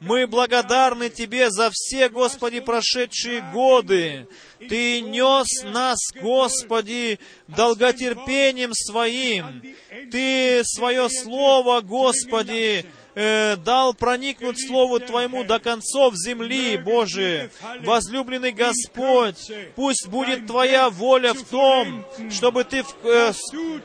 A: Мы благодарны Тебе за все, Господи, прошедшие годы. Ты нес нас, Господи, долготерпением Своим. Ты свое Слово, Господи, э, дал проникнуть Слову Твоему до концов земли, Боже. Возлюбленный Господь, пусть будет Твоя воля в том, чтобы Ты э,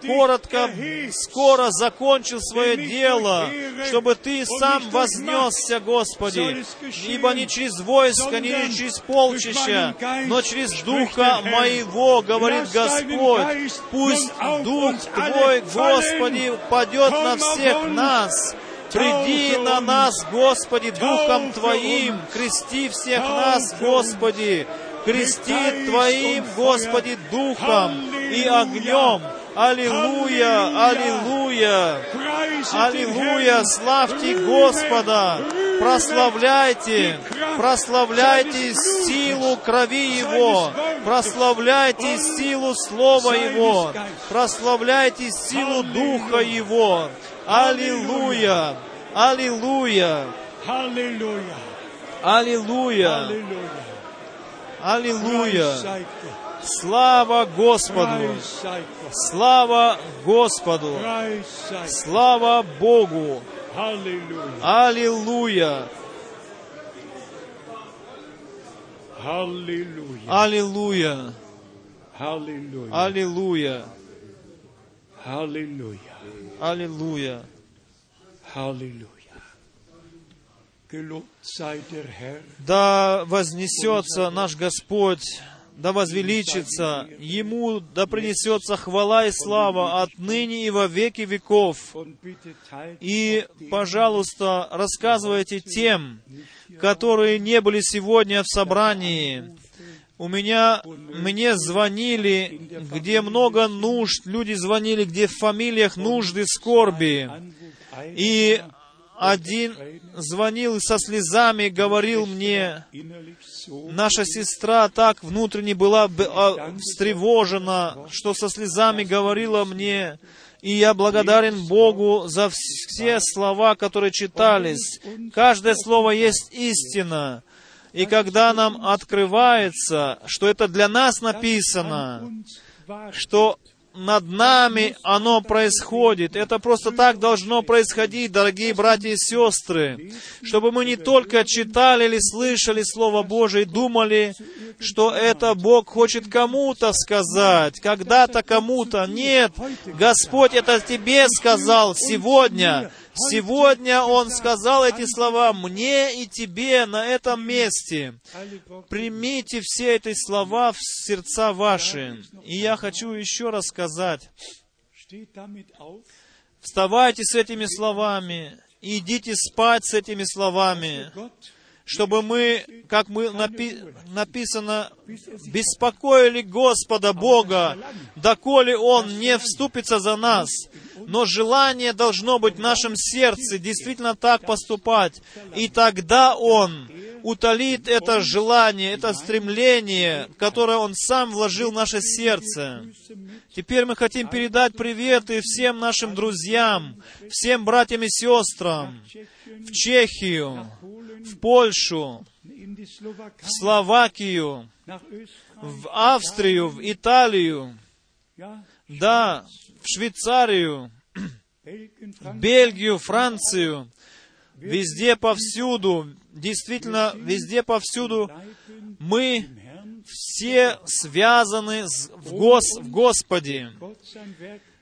A: коротко, скоро закончил свое дело, чтобы Ты сам вознесся, Господи, ибо не через войско, не через полчища, но через Духа Моего, говорит Господь. Пусть Дух Твой, Господи, падет на всех нас, Приди на нас, Господи, Духом Твоим, крести всех нас, Господи, крести Твоим, Господи, Духом и огнем. Аллилуйя, аллилуйя, аллилуйя, славьте Господа, прославляйте, прославляйте силу крови Его, прославляйте силу Слова Его, прославляйте силу Духа Его. Аллилуйя! Аллилуйя!
C: Аллилуйя!
A: Аллилуйя! Аллилуйя! Слава Господу! Слава Господу! Слава Богу! Аллилуйя!
C: Halleluja.
A: Аллилуйя!
C: Halleluja.
A: Аллилуйя! Аллилуйя! Да вознесется наш Господь, да возвеличится, Ему да принесется хвала и слава отныне и во веки веков. И, пожалуйста, рассказывайте тем, которые не были сегодня в собрании. У меня, мне звонили, где много нужд, люди звонили, где в фамилиях нужды, скорби. И один звонил со слезами говорил мне, наша сестра так внутренне была а, встревожена, что со слезами говорила мне, и я благодарен Богу за вс- все слова, которые читались. Каждое слово есть истина. И когда нам открывается, что это для нас написано, что над нами оно происходит. Это просто так должно происходить, дорогие братья и сестры, чтобы мы не только читали или слышали Слово Божие и думали, что это Бог хочет кому-то сказать, когда-то кому-то. Нет, Господь это тебе сказал сегодня. Сегодня Он сказал эти слова мне и тебе на этом месте. Примите все эти слова в сердца ваши. И я хочу еще раз сказать, вставайте с этими словами, идите спать с этими словами, чтобы мы, как мы напи- написано, беспокоили Господа Бога, доколе Он не вступится за нас. Но желание должно быть в нашем сердце действительно так поступать. И тогда Он утолит это желание, это стремление, которое Он сам вложил в наше сердце. Теперь мы хотим передать приветы всем нашим друзьям, всем братьям и сестрам в Чехию, в Польшу, в Словакию, в Австрию, в Италию, да, в Швейцарию, Бельгию, Францию, везде повсюду, действительно, везде повсюду мы все связаны с- в, Гос, в Господе.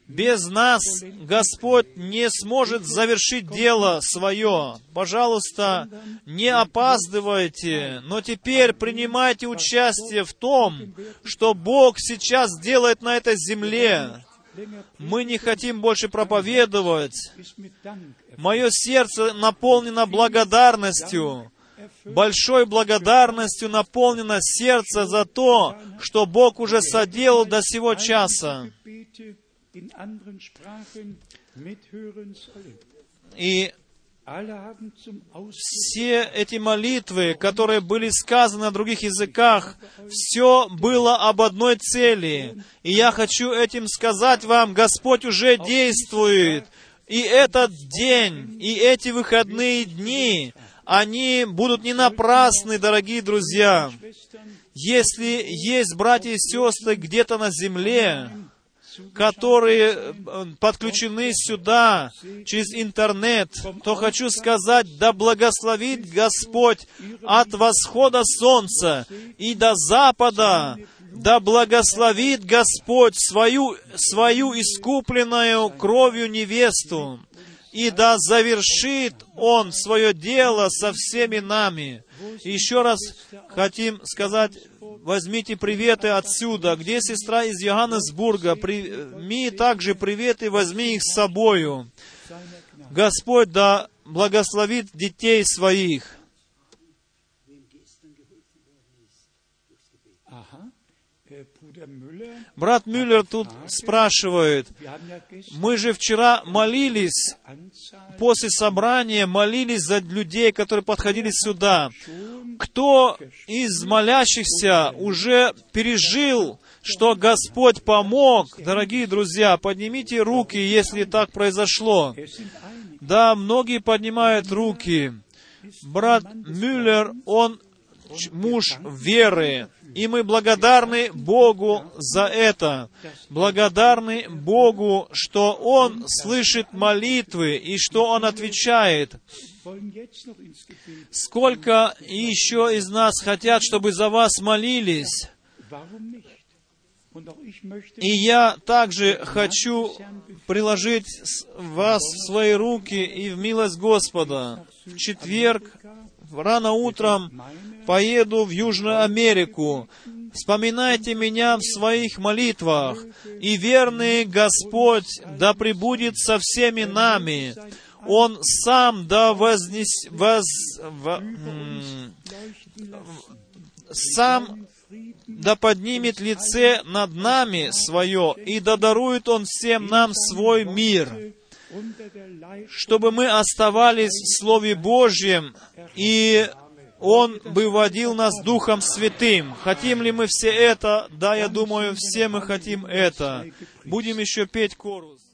A: Без нас Господь не сможет завершить дело свое. Пожалуйста, не опаздывайте, но теперь принимайте участие в том, что Бог сейчас делает на этой земле. Мы не хотим больше проповедовать. Мое сердце наполнено благодарностью. Большой благодарностью наполнено сердце за то, что Бог уже соделал до сего часа. И Все эти молитвы, которые были сказаны на других языках, все было об одной цели. И я хочу этим сказать вам, Господь уже действует. И этот день, и эти выходные дни, они будут не напрасны, дорогие друзья. Если есть братья и сестры где-то на земле, которые э, подключены сюда через интернет, то хочу сказать, да благословит Господь от восхода солнца и до запада, да благословит Господь свою, свою искупленную кровью невесту, и да завершит Он свое дело со всеми нами. И еще раз хотим сказать, возьмите приветы отсюда. Где сестра из Йоганнесбурга? Прими также приветы, возьми их с собою. Господь да благословит детей своих. Брат Мюллер тут спрашивает, мы же вчера молились, после собрания молились за людей, которые подходили сюда. Кто из молящихся уже пережил, что Господь помог? Дорогие друзья, поднимите руки, если так произошло. Да, многие поднимают руки. Брат Мюллер, он муж веры. И мы благодарны Богу за это. Благодарны Богу, что Он слышит молитвы и что Он отвечает. Сколько еще из нас хотят, чтобы за вас молились? И я также хочу приложить вас в свои руки и в милость Господа. В четверг, рано утром, поеду в Южную Америку. Вспоминайте меня в своих молитвах, и верный Господь да пребудет со всеми нами. Он сам да вознес... воз... во- м, сам да поднимет лице над нами свое, и да дарует Он всем нам свой мир, чтобы мы оставались в Слове Божьем, и Он бы водил нас Духом Святым. Хотим ли мы все это? Да, я думаю, все мы хотим это. Будем еще петь корус.